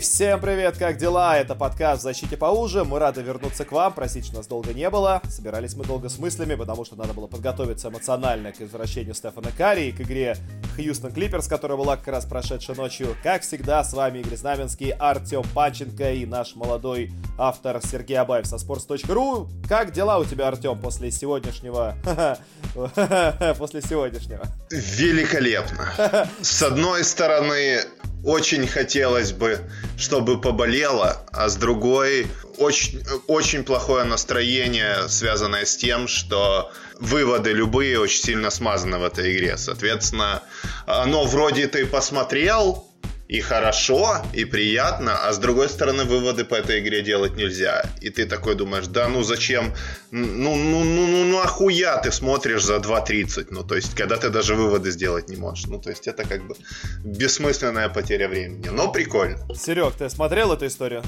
Всем привет, как дела? Это подкаст защите поуже. Мы рады вернуться к вам. Простите, что нас долго не было. Собирались мы долго с мыслями, потому что надо было подготовиться эмоционально к возвращению Стефана Карри и к игре Хьюстон Клиперс, которая была как раз прошедшей ночью. Как всегда, с вами Игорь Знаменский, Артем Панченко и наш молодой автор Сергей Абаев со sports.ru. Как дела у тебя, Артем, после сегодняшнего... после сегодняшнего? Великолепно. С одной стороны, очень хотелось бы, чтобы поболело, а с другой очень, очень плохое настроение, связанное с тем, что выводы любые очень сильно смазаны в этой игре. Соответственно, оно вроде ты посмотрел, и хорошо, и приятно, а с другой стороны выводы по этой игре делать нельзя. И ты такой думаешь, да ну зачем, ну, ну, ну, ну, ну ахуя ты смотришь за 2.30, ну то есть когда ты даже выводы сделать не можешь. Ну то есть это как бы бессмысленная потеря времени, но прикольно. Серег, ты смотрел эту историю?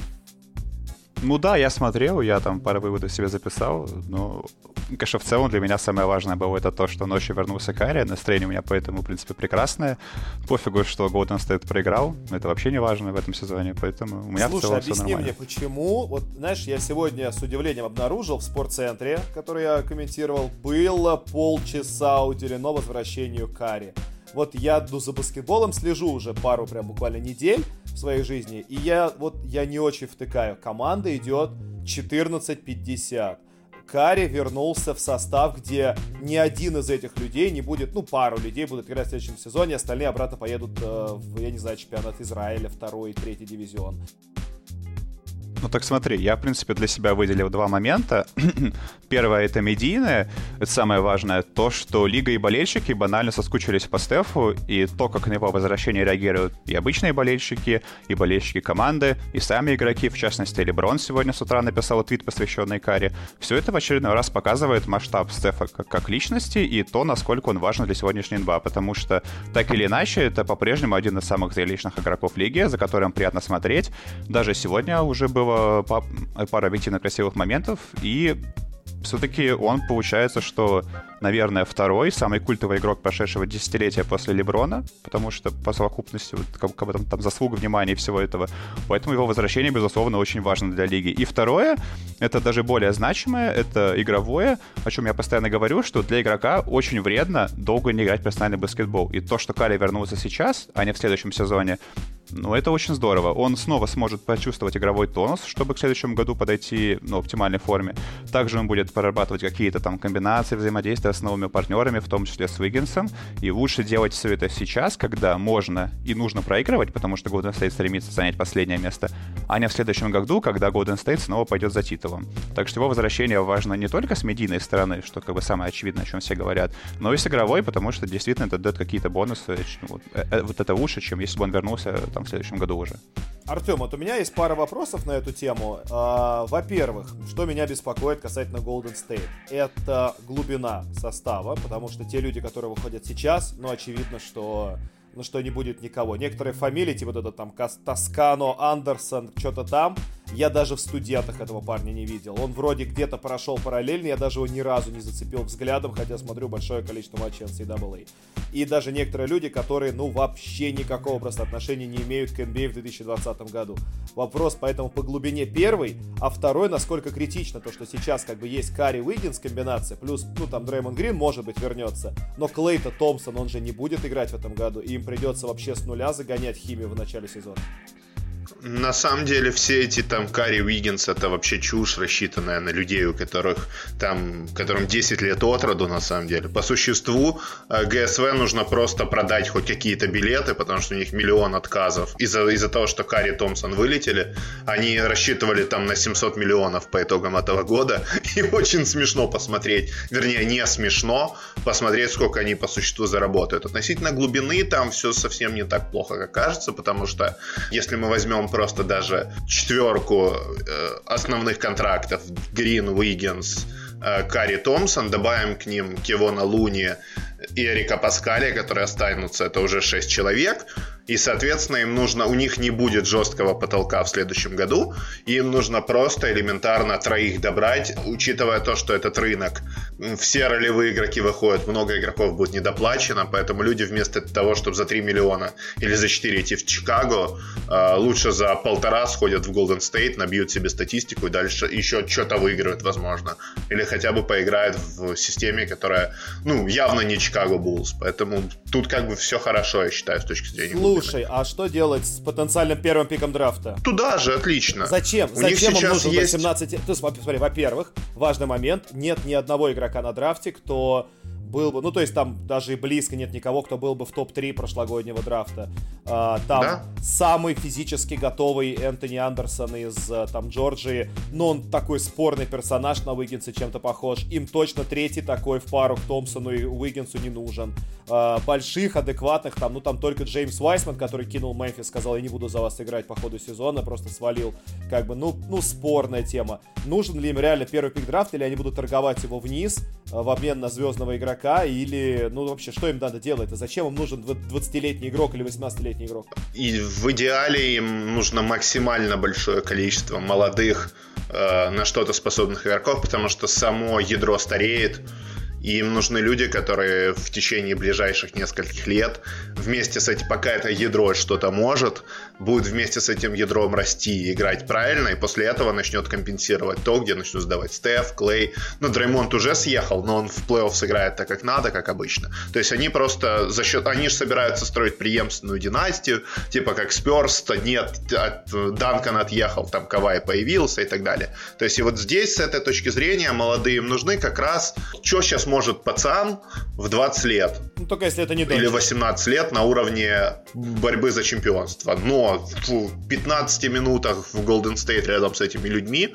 Ну да, я смотрел, я там пару выводов себе записал, но, конечно, в целом для меня самое важное было это то, что ночью вернулся Карри, настроение у меня поэтому, в принципе, прекрасное. Пофигу, что Golden State проиграл, это вообще не важно в этом сезоне, поэтому у меня Слушай, в целом объясни все нормально. мне, почему, вот, знаешь, я сегодня с удивлением обнаружил в спортцентре, который я комментировал, было полчаса уделено возвращению Карри. Вот я ну, за баскетболом слежу уже пару прям буквально недель, в своей жизни. И я вот я не очень втыкаю. Команда идет 14-50. Карри вернулся в состав, где ни один из этих людей не будет, ну, пару людей будут играть в следующем сезоне, остальные обратно поедут э, в, я не знаю, чемпионат Израиля, второй, третий дивизион. Ну так смотри, я, в принципе, для себя выделил два момента. Первое — это медийное, это самое важное, то, что лига и болельщики банально соскучились по Стефу, и то, как на его возвращение реагируют и обычные болельщики, и болельщики команды, и сами игроки, в частности, Леброн сегодня с утра написал твит, посвященный Каре. Все это в очередной раз показывает масштаб Стефа как, личности и то, насколько он важен для сегодняшней НБА, потому что, так или иначе, это по-прежнему один из самых зрелищных игроков лиги, за которым приятно смотреть. Даже сегодня уже было пара объективно красивых моментов, и все-таки он получается, что, наверное, второй самый культовый игрок прошедшего десятилетия после Леброна, потому что по совокупности вот, как, как там, там заслуг, внимания и всего этого. Поэтому его возвращение, безусловно, очень важно для лиги. И второе, это даже более значимое, это игровое, о чем я постоянно говорю, что для игрока очень вредно долго не играть в профессиональный баскетбол. И то, что Кали вернулся сейчас, а не в следующем сезоне, ну, это очень здорово. Он снова сможет почувствовать игровой тонус, чтобы к следующему году подойти ну, в оптимальной форме. Также он будет прорабатывать какие-то там комбинации взаимодействия с новыми партнерами, в том числе с Уиггинсом. И лучше делать все это сейчас, когда можно и нужно проигрывать, потому что Golden State стремится занять последнее место, а не в следующем году, когда Golden State снова пойдет за титулом. Так что его возвращение важно не только с медийной стороны, что как бы самое очевидное, о чем все говорят, но и с игровой, потому что действительно это дает какие-то бонусы. Вот, э, э, вот это лучше, чем если бы он вернулся там в следующем году уже. Артем, вот у меня есть пара вопросов на эту тему. А, во-первых, что меня беспокоит касательно Golden State? Это глубина состава, потому что те люди, которые выходят сейчас, ну, очевидно, что ну что не будет никого. Некоторые фамилии, типа вот это там Тоскано, Андерсон, что-то там, я даже в студентах этого парня не видел. Он вроде где-то прошел параллельно, я даже его ни разу не зацепил взглядом, хотя смотрю большое количество матчей NCAA. И даже некоторые люди, которые, ну, вообще никакого просто отношения не имеют к NBA в 2020 году. Вопрос поэтому по глубине первый, а второй, насколько критично то, что сейчас как бы есть Карри Уиггинс комбинация, плюс, ну, там Дреймон Грин, может быть, вернется, но Клейта Томпсон, он же не будет играть в этом году, и им придется вообще с нуля загонять химию в начале сезона. На самом деле все эти там Карри Уиггинс это вообще чушь, рассчитанная на людей, у которых там, которым 10 лет от роду на самом деле. По существу э, ГСВ нужно просто продать хоть какие-то билеты, потому что у них миллион отказов. Из-за из того, что Карри и Томпсон вылетели, они рассчитывали там на 700 миллионов по итогам этого года. И очень смешно посмотреть, вернее не смешно, посмотреть, сколько они по существу заработают. Относительно глубины там все совсем не так плохо, как кажется, потому что если мы возьмем возьмем просто даже четверку э, основных контрактов Грин, Уиггинс, э, Карри Томпсон, добавим к ним Кевона Луни и Эрика Паскаля, которые останутся, это уже 6 человек, И, соответственно, им нужно, у них не будет жесткого потолка в следующем году, им нужно просто элементарно троих добрать, учитывая то, что этот рынок, все ролевые игроки выходят, много игроков будет недоплачено, поэтому люди вместо того, чтобы за 3 миллиона или за 4 идти в Чикаго, а, лучше за полтора сходят в Golden State, набьют себе статистику и дальше еще что-то выиграют, возможно. Или хотя бы поиграют в системе, которая, ну, явно не Чикаго Буллс. Поэтому тут как бы все хорошо, я считаю, с точки зрения Слушай, а что делать с потенциальным первым пиком драфта? Туда же, отлично. Зачем? У Зачем им нужен есть... 18... Ты смотри, во-первых, важный момент, нет ни одного игрока на драфте, кто был бы, ну то есть там даже и близко нет никого, кто был бы в топ-3 прошлогоднего драфта. А, там да? самый физически готовый Энтони Андерсон из э, там Джорджии, но он такой спорный персонаж на Уиггинса чем-то похож. Им точно третий такой в пару к Томпсону и Уиггинсу не нужен. А, больших, адекватных, там, ну там только Джеймс Вайсман, который кинул Мемфис, сказал, я не буду за вас играть по ходу сезона, просто свалил. Как бы, ну, ну спорная тема. Нужен ли им реально первый пик драфта, или они будут торговать его вниз э, в обмен на звездного игрока? Игрока, или, ну, вообще, что им надо делать? А зачем им нужен 20-летний игрок или 18-летний игрок? И в идеале им нужно максимально большое количество молодых, э, на что-то способных игроков, потому что само ядро стареет, и им нужны люди, которые в течение ближайших нескольких лет вместе с этим, пока это ядро что-то может, будет вместе с этим ядром расти и играть правильно, и после этого начнет компенсировать то, где начнут сдавать Стеф, Клей. Ну, Дреймонд уже съехал, но он в плей-офф сыграет так, как надо, как обычно. То есть они просто за счет... Они же собираются строить преемственную династию, типа как Сперс, то нет, от, Данкан отъехал, там Кавай появился и так далее. То есть и вот здесь, с этой точки зрения, молодые им нужны как раз... Что сейчас может пацан в 20 лет. Ну, только если это не Или 18 лет на уровне борьбы за чемпионство. В 15 минутах в Golden State рядом с этими людьми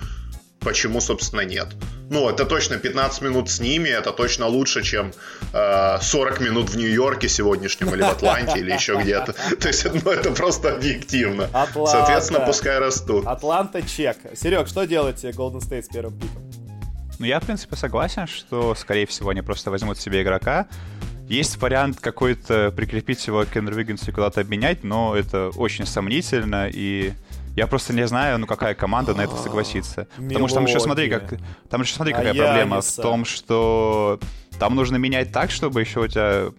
почему, собственно, нет. Ну, это точно 15 минут с ними, это точно лучше, чем э, 40 минут в Нью-Йорке сегодняшнем или в Атланте или еще где-то. То есть, ну, это просто объективно. Атланта. Соответственно, пускай растут. Атланта чек. Серег, что делать Golden State с первым пиком? Ну, я, в принципе, согласен, что, скорее всего, они просто возьмут себе игрока. Есть вариант какой-то прикрепить его к Кендру Виггинсу и куда-то обменять, но это очень сомнительно, и я просто не знаю, ну какая команда на это согласится. Потому что там еще смотри, как там еще смотри, какая проблема в том, что там нужно менять так, чтобы еще у тебя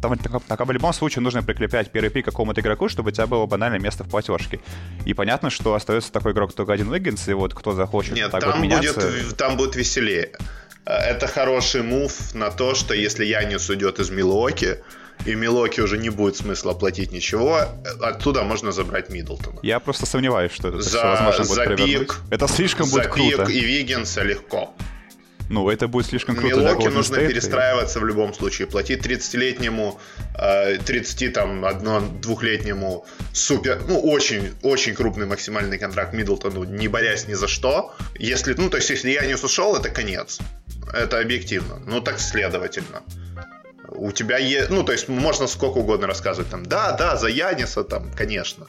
там, так, в любом случае нужно прикреплять первый пик какому-то игроку, чтобы у тебя было банальное место в платежке. И понятно, что остается такой игрок только один Уиггинс, и вот кто захочет Нет, так там вот меняться... Будет, там будет веселее. Это хороший мув на то, что если Янис уйдет из Милуоки, и Милоки уже не будет смысла платить ничего, оттуда можно забрать Миддлтона. Я просто сомневаюсь, что это за, возможно будет за пик, Это слишком будет круто. За пик и Виггинса легко. Ну, это будет слишком круто Милоки нужно State, перестраиваться и... в любом случае. Платить 30-летнему, 30 э, супер, ну, очень, очень крупный максимальный контракт Миддлтону, не борясь ни за что. Если, ну, то есть, если я не ушел, это конец. Это объективно. Ну, так следовательно. У тебя есть, ну, то есть можно сколько угодно рассказывать, там, да, да, за Яниса, там, конечно,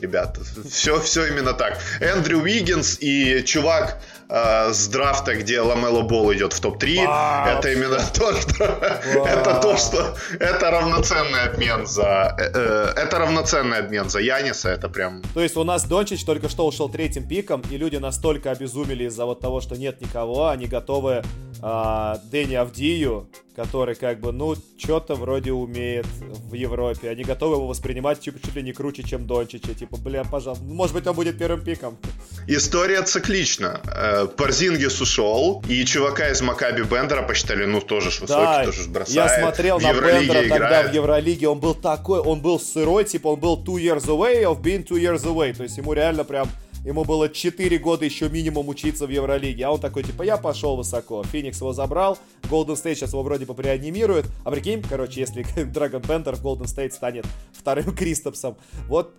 ребята, все, все именно так. Эндрю Уиггинс и чувак э, с драфта, где Ламело Бол идет в топ-3, это именно то, что, это то, что, это равноценный обмен за, э, э, это равноценный обмен за Яниса, это прям... То есть у нас Дончич только что ушел третьим пиком, и люди настолько обезумели из-за вот того, что нет никого, они готовы э, Дэнни Авдию который как бы, ну, что-то вроде умеет в Европе. Они готовы его воспринимать чуть, чуть ли не круче, чем Дончича. Типа, бля, пожалуйста, может быть, он будет первым пиком. История циклична. Э, Парзингис ушел, и чувака из Макаби Бендера посчитали, ну, тоже ж высокий, да, тоже ж бросает. Я смотрел в на Бендера играет. тогда в Евролиге, он был такой, он был сырой, типа, он был two years away of being two years away. То есть ему реально прям Ему было 4 года еще минимум учиться в Евролиге. А он такой, типа, я пошел высоко. Феникс его забрал. Golden State сейчас его вроде бы реанимирует. А прикинь, короче, если Dragon Bender в Golden State станет вторым Кристопсом. Вот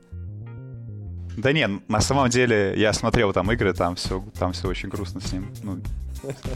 да не, на самом деле я смотрел там игры, там все, там все очень грустно с ним. Ну,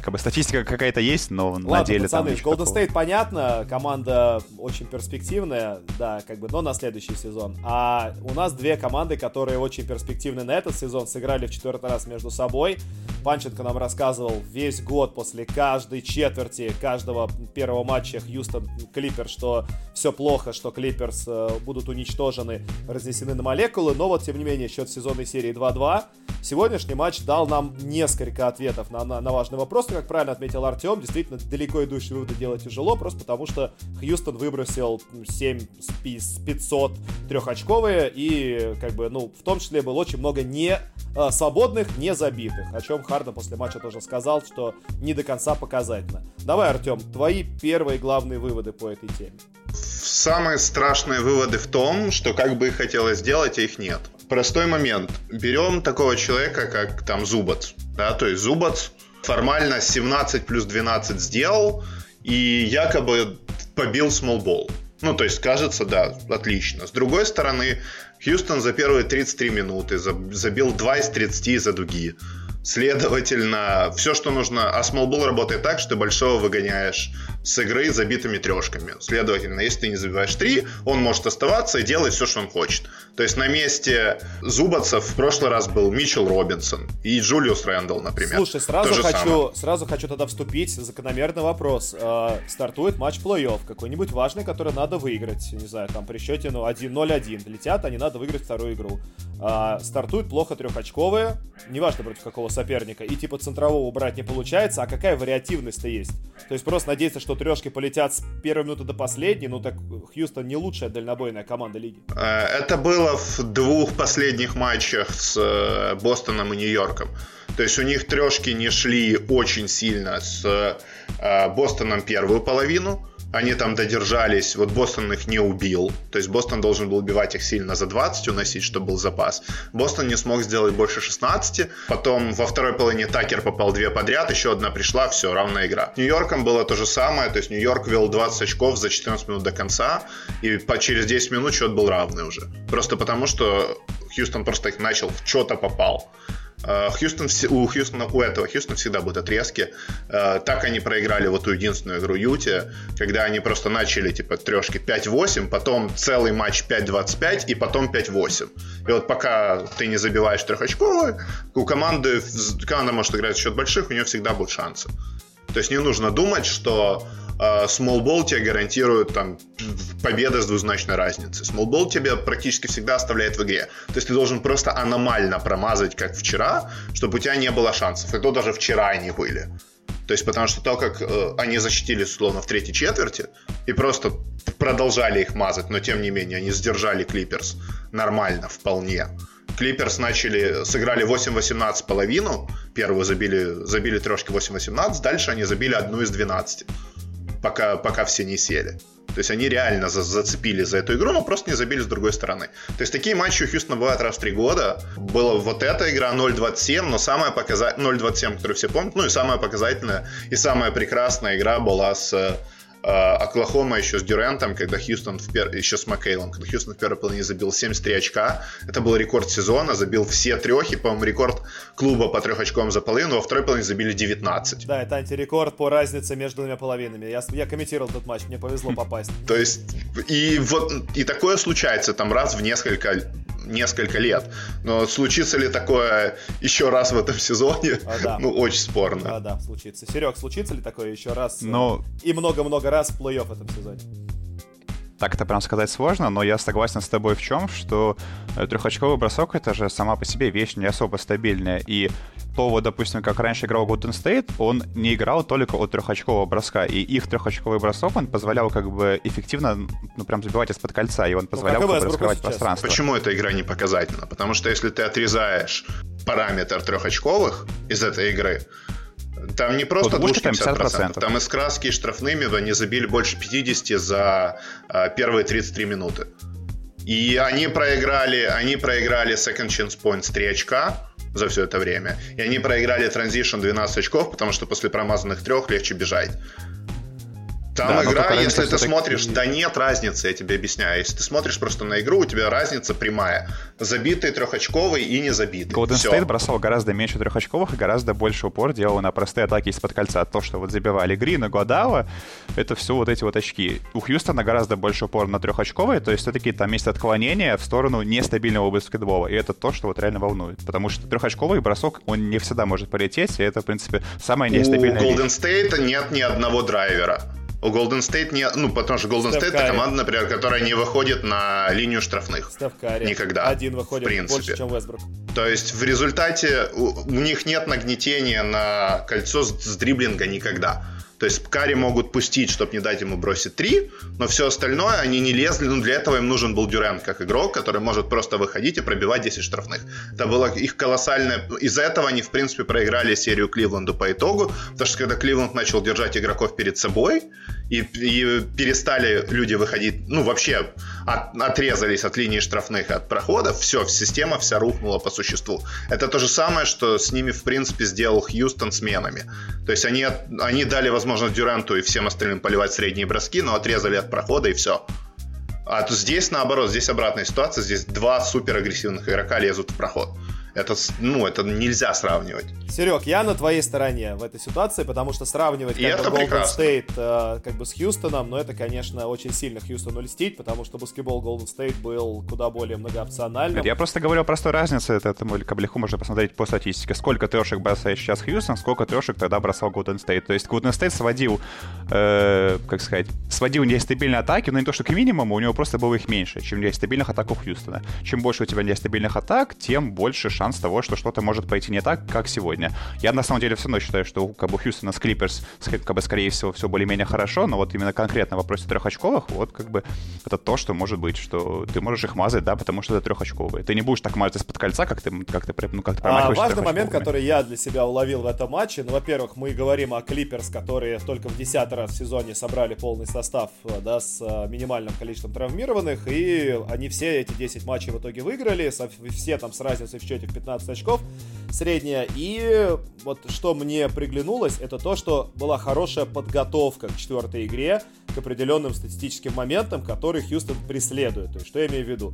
Как бы статистика какая-то есть, но Ладно, на деле пацаны, там Golden State понятно, команда очень перспективная, да, как бы, но на следующий сезон. А у нас две команды, которые очень перспективны на этот сезон, сыграли в четвертый раз между собой. Панченко нам рассказывал весь год после каждой четверти, каждого первого матча Хьюстон Клиперс, что все плохо, что Клиперс э, будут уничтожены, разнесены на молекулы, но вот, тем не менее, счет сезонной серии 2-2. Сегодняшний матч дал нам несколько ответов на, на, на важный вопрос, как правильно отметил Артем, действительно, далеко идущие выводы делать тяжело, просто потому что Хьюстон выбросил 7 с 500 трехочковые, и, как бы, ну, в том числе было очень много не э, свободных, не забитых, о чем Харден после матча тоже сказал, что не до конца показательно. Давай, Артем, твои первые главные выводы по этой теме. Самые страшные выводы в том, что как бы хотелось сделать, а их нет. Простой момент. Берем такого человека, как там Зубац. Да, то есть Зубац формально 17 плюс 12 сделал и якобы побил смолбол. Ну, то есть, кажется, да, отлично. С другой стороны, Хьюстон за первые 33 минуты забил 2 из 30 за дуги. Следовательно, все, что нужно... А смолбол работает так, что ты большого выгоняешь с игры забитыми трешками. Следовательно, если ты не забиваешь три, он может оставаться и делать все, что он хочет. То есть на месте Зубацев в прошлый раз был Митчел Робинсон и Джулиус Рэндалл, например. Слушай, сразу хочу, сразу хочу тогда вступить. Закономерный вопрос. Э, стартует матч плей-офф какой-нибудь важный, который надо выиграть. Не знаю, там при счете ну, 1-0-1 летят, они надо выиграть вторую игру. Э, стартуют плохо трехочковые, неважно против какого соперника, и типа центрового убрать не получается, а какая вариативность-то есть? То есть просто надеяться, что трешки полетят с первой минуты до последней, ну так Хьюстон не лучшая дальнобойная команда лиги. Э, это было в двух последних матчах с э, Бостоном и Нью-Йорком. То есть у них трешки не шли очень сильно с э, Бостоном первую половину, они там додержались, вот Бостон их не убил, то есть Бостон должен был убивать их сильно за 20, уносить, чтобы был запас. Бостон не смог сделать больше 16, потом во второй половине Такер попал две подряд, еще одна пришла, все, равная игра. Нью-Йорком было то же самое, то есть Нью-Йорк вел 20 очков за 14 минут до конца, и по, через 10 минут счет был равный уже. Просто потому, что Хьюстон просто их начал, что-то попал. Э, Хьюстон, у Хьюстона, у этого Хьюстона всегда будут отрезки. Э, так они проиграли вот ту единственную игру Юте, когда они просто начали типа трешки 5-8, потом целый матч 5-25 и потом 5-8. И вот пока ты не забиваешь трехочковый, у команды, команда может играть в счет больших, у нее всегда будут шансы. То есть не нужно думать, что а, Small Ball тебе гарантирует там победа с двузначной разницей. Ball тебе практически всегда оставляет в игре. То есть ты должен просто аномально промазать, как вчера, чтобы у тебя не было шансов. И то даже вчера они были. То есть потому что то, как э, они защитились условно в третьей четверти и просто продолжали их мазать, но тем не менее они сдержали Клиперс нормально, вполне. Клиперс начали, сыграли 8-18 половину, первую забили, забили трешки 8-18, дальше они забили одну из 12 пока, пока все не сели. То есть они реально за зацепили за эту игру, но просто не забили с другой стороны. То есть такие матчи у Хьюстона бывают раз в три года. Была вот эта игра 0-27, но самая показательная... 0-27, которую все помнят, ну и самая показательная и самая прекрасная игра была с Оклахома еще с Дюрентом, когда Хьюстон в пер... еще с Маккейлом, когда Хьюстон в первой половине забил 73 очка. Это был рекорд сезона, забил все трехи, по-моему, рекорд клуба по трех очкам за половину, во второй половине забили 19. Да, это антирекорд по разнице между двумя половинами. Я, я комментировал этот матч, мне повезло попасть. То есть, и вот, и такое случается там раз в несколько несколько лет. Но случится ли такое еще раз в этом сезоне? А, да. Ну, очень спорно. А, да, случится. Серег, случится ли такое еще раз? Но... И много-много раз в плей-офф в этом сезоне? Так это прям сказать сложно, но я согласен с тобой в чем, что э, трехочковый бросок это же сама по себе вещь не особо стабильная. И то, вот, допустим, как раньше играл Golden State, он не играл только от трехочкового броска. И их трехочковый бросок, он позволял как бы эффективно, ну, прям забивать из-под кольца, и он ну, позволял ну, как бы раскрывать пространство. Почему эта игра не показательна? Потому что если ты отрезаешь параметр трехочковых из этой игры, там не просто вот 50%, 50%, там из краски и штрафными они забили больше 50 за а, первые 33 минуты. И они проиграли, они проиграли second chance points 3 очка за все это время. И они проиграли transition 12 очков, потому что после промазанных трех легче бежать. Там да, игра, если ты смотришь, да нет разницы, я тебе объясняю. Если ты смотришь просто на игру, у тебя разница прямая. Забитый трехочковый и не забитый. Golden Все. State бросал гораздо меньше трехочковых и гораздо больше упор делал на простые атаки из-под кольца. То, что вот забивали Грин и Гладава, это все вот эти вот очки. У Хьюстона гораздо больше упор на трехочковые, то есть все-таки там есть отклонение в сторону нестабильного баскетбола. И это то, что вот реально волнует. Потому что трехочковый бросок, он не всегда может полететь, и это, в принципе, самая нестабильная У Golden State нет ни одного драйвера. У Golden State не... Ну, потому что Golden Стеф State это команда, например, которая не выходит на линию штрафных. Стеф Карри. Никогда. Один выходит в принципе. больше, чем Вестбрук. То есть в результате у, у них нет нагнетения на кольцо с, с дриблинга никогда. То есть Кари могут пустить, чтобы не дать ему бросить три, но все остальное они не лезли. Ну, для этого им нужен был Дюрент как игрок, который может просто выходить и пробивать 10 штрафных. Это было их колоссальное... Из-за этого они, в принципе, проиграли серию Кливленду по итогу, потому что когда Кливленд начал держать игроков перед собой, и, и перестали люди выходить, ну, вообще от, отрезались от линии штрафных, от проходов, все, система вся рухнула по существу. Это то же самое, что с ними, в принципе, сделал Хьюстон сменами. То есть они, они дали возможность Дюранту и всем остальным поливать средние броски, но отрезали от прохода и все. А то здесь наоборот, здесь обратная ситуация, здесь два супер агрессивных игрока лезут в проход. Это, ну, это нельзя сравнивать. Серег, я на твоей стороне в этой ситуации, потому что сравнивать как бы, Golden State э, как бы с Хьюстоном, но ну, это, конечно, очень сильно Хьюстону льстить, потому что баскетбол Golden State был куда более многоопциональным. Я просто говорю о простой разнице, это, это каблиху можно посмотреть по статистике. Сколько трешек бросает сейчас Хьюстон, сколько трешек тогда бросал Golden State. То есть Golden State сводил, э, как сказать, сводил нестабильные атаки, но не то, что к минимуму, у него просто было их меньше, чем нестабильных атак у Хьюстона. Чем больше у тебя нестабильных атак, тем больше шанс шанс того, что что-то может пойти не так, как сегодня. Я на самом деле все равно считаю, что как бы Хьюстона с Клиперс, как бы, скорее всего, все более-менее хорошо, но вот именно конкретно в вопросе трехочковых, вот как бы это то, что может быть, что ты можешь их мазать, да, потому что это трехочковые. Ты не будешь так мазать из-под кольца, как ты, как ты, ну, как ты а, Важный момент, который я для себя уловил в этом матче, ну, во-первых, мы говорим о Клиперс, которые только в десятый раз в сезоне собрали полный состав, да, с а, минимальным количеством травмированных, и они все эти 10 матчей в итоге выиграли, все там с разницей в счете в 15 очков средняя. И вот что мне приглянулось, это то, что была хорошая подготовка к четвертой игре, к определенным статистическим моментам, которые Хьюстон преследует. То есть, что я имею в виду?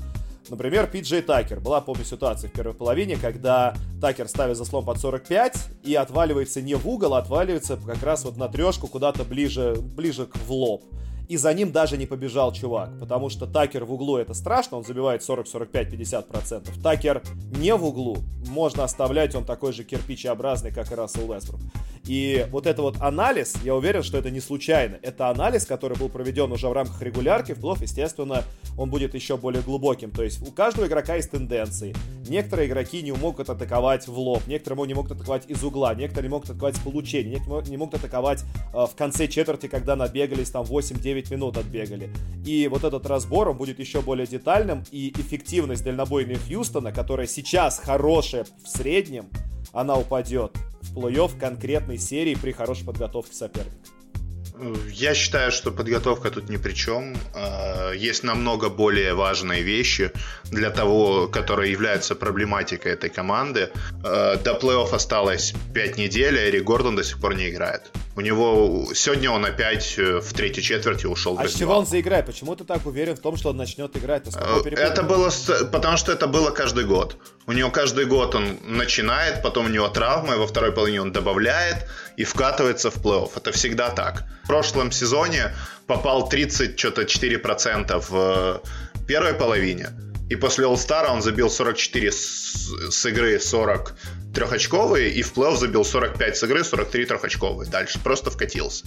Например, Пиджей Такер. Была, помню, ситуация в первой половине, когда Такер ставит заслон под 45 и отваливается не в угол, а отваливается как раз вот на трешку куда-то ближе, ближе к в лоб и за ним даже не побежал чувак, потому что Такер в углу это страшно, он забивает 40, 45, 50 процентов. Такер не в углу, можно оставлять, он такой же кирпичеобразный, как и Рассел Уэсбрук. И вот это вот анализ, я уверен, что это не случайно. Это анализ, который был проведен уже в рамках регулярки. В плов, естественно, он будет еще более глубоким. То есть у каждого игрока есть тенденции. Некоторые игроки не могут атаковать в лоб, некоторые не могут атаковать из угла, некоторые не могут атаковать с получения, некоторые не могут атаковать э, в конце четверти, когда набегались там 8-9 минут отбегали. И вот этот разбор, он будет еще более детальным, и эффективность дальнобойной Хьюстона, которая сейчас хорошая в среднем, она упадет в плей-офф конкретной серии при хорошей подготовке соперника. Я считаю, что подготовка тут ни при чем. А, есть намного более важные вещи для того, которые являются проблематикой этой команды. А, до плей-офф осталось 5 недель, а Эрик Гордон до сих пор не играет. У него сегодня он опять э, в третьей четверти ушел А с чего он заиграет? Почему ты так уверен в том, что он начнет играть? Э, это было потому что это было каждый год. У него каждый год он начинает, потом у него травма, и во второй половине он добавляет и вкатывается в плей-офф. Это всегда так. В прошлом сезоне попал 30 что-то 4% в э, первой половине. И после All-Star он забил 44 с, с игры 40 трехочковые, и в плей-офф забил 45 с игры, 43 трехочковые. Дальше просто вкатился.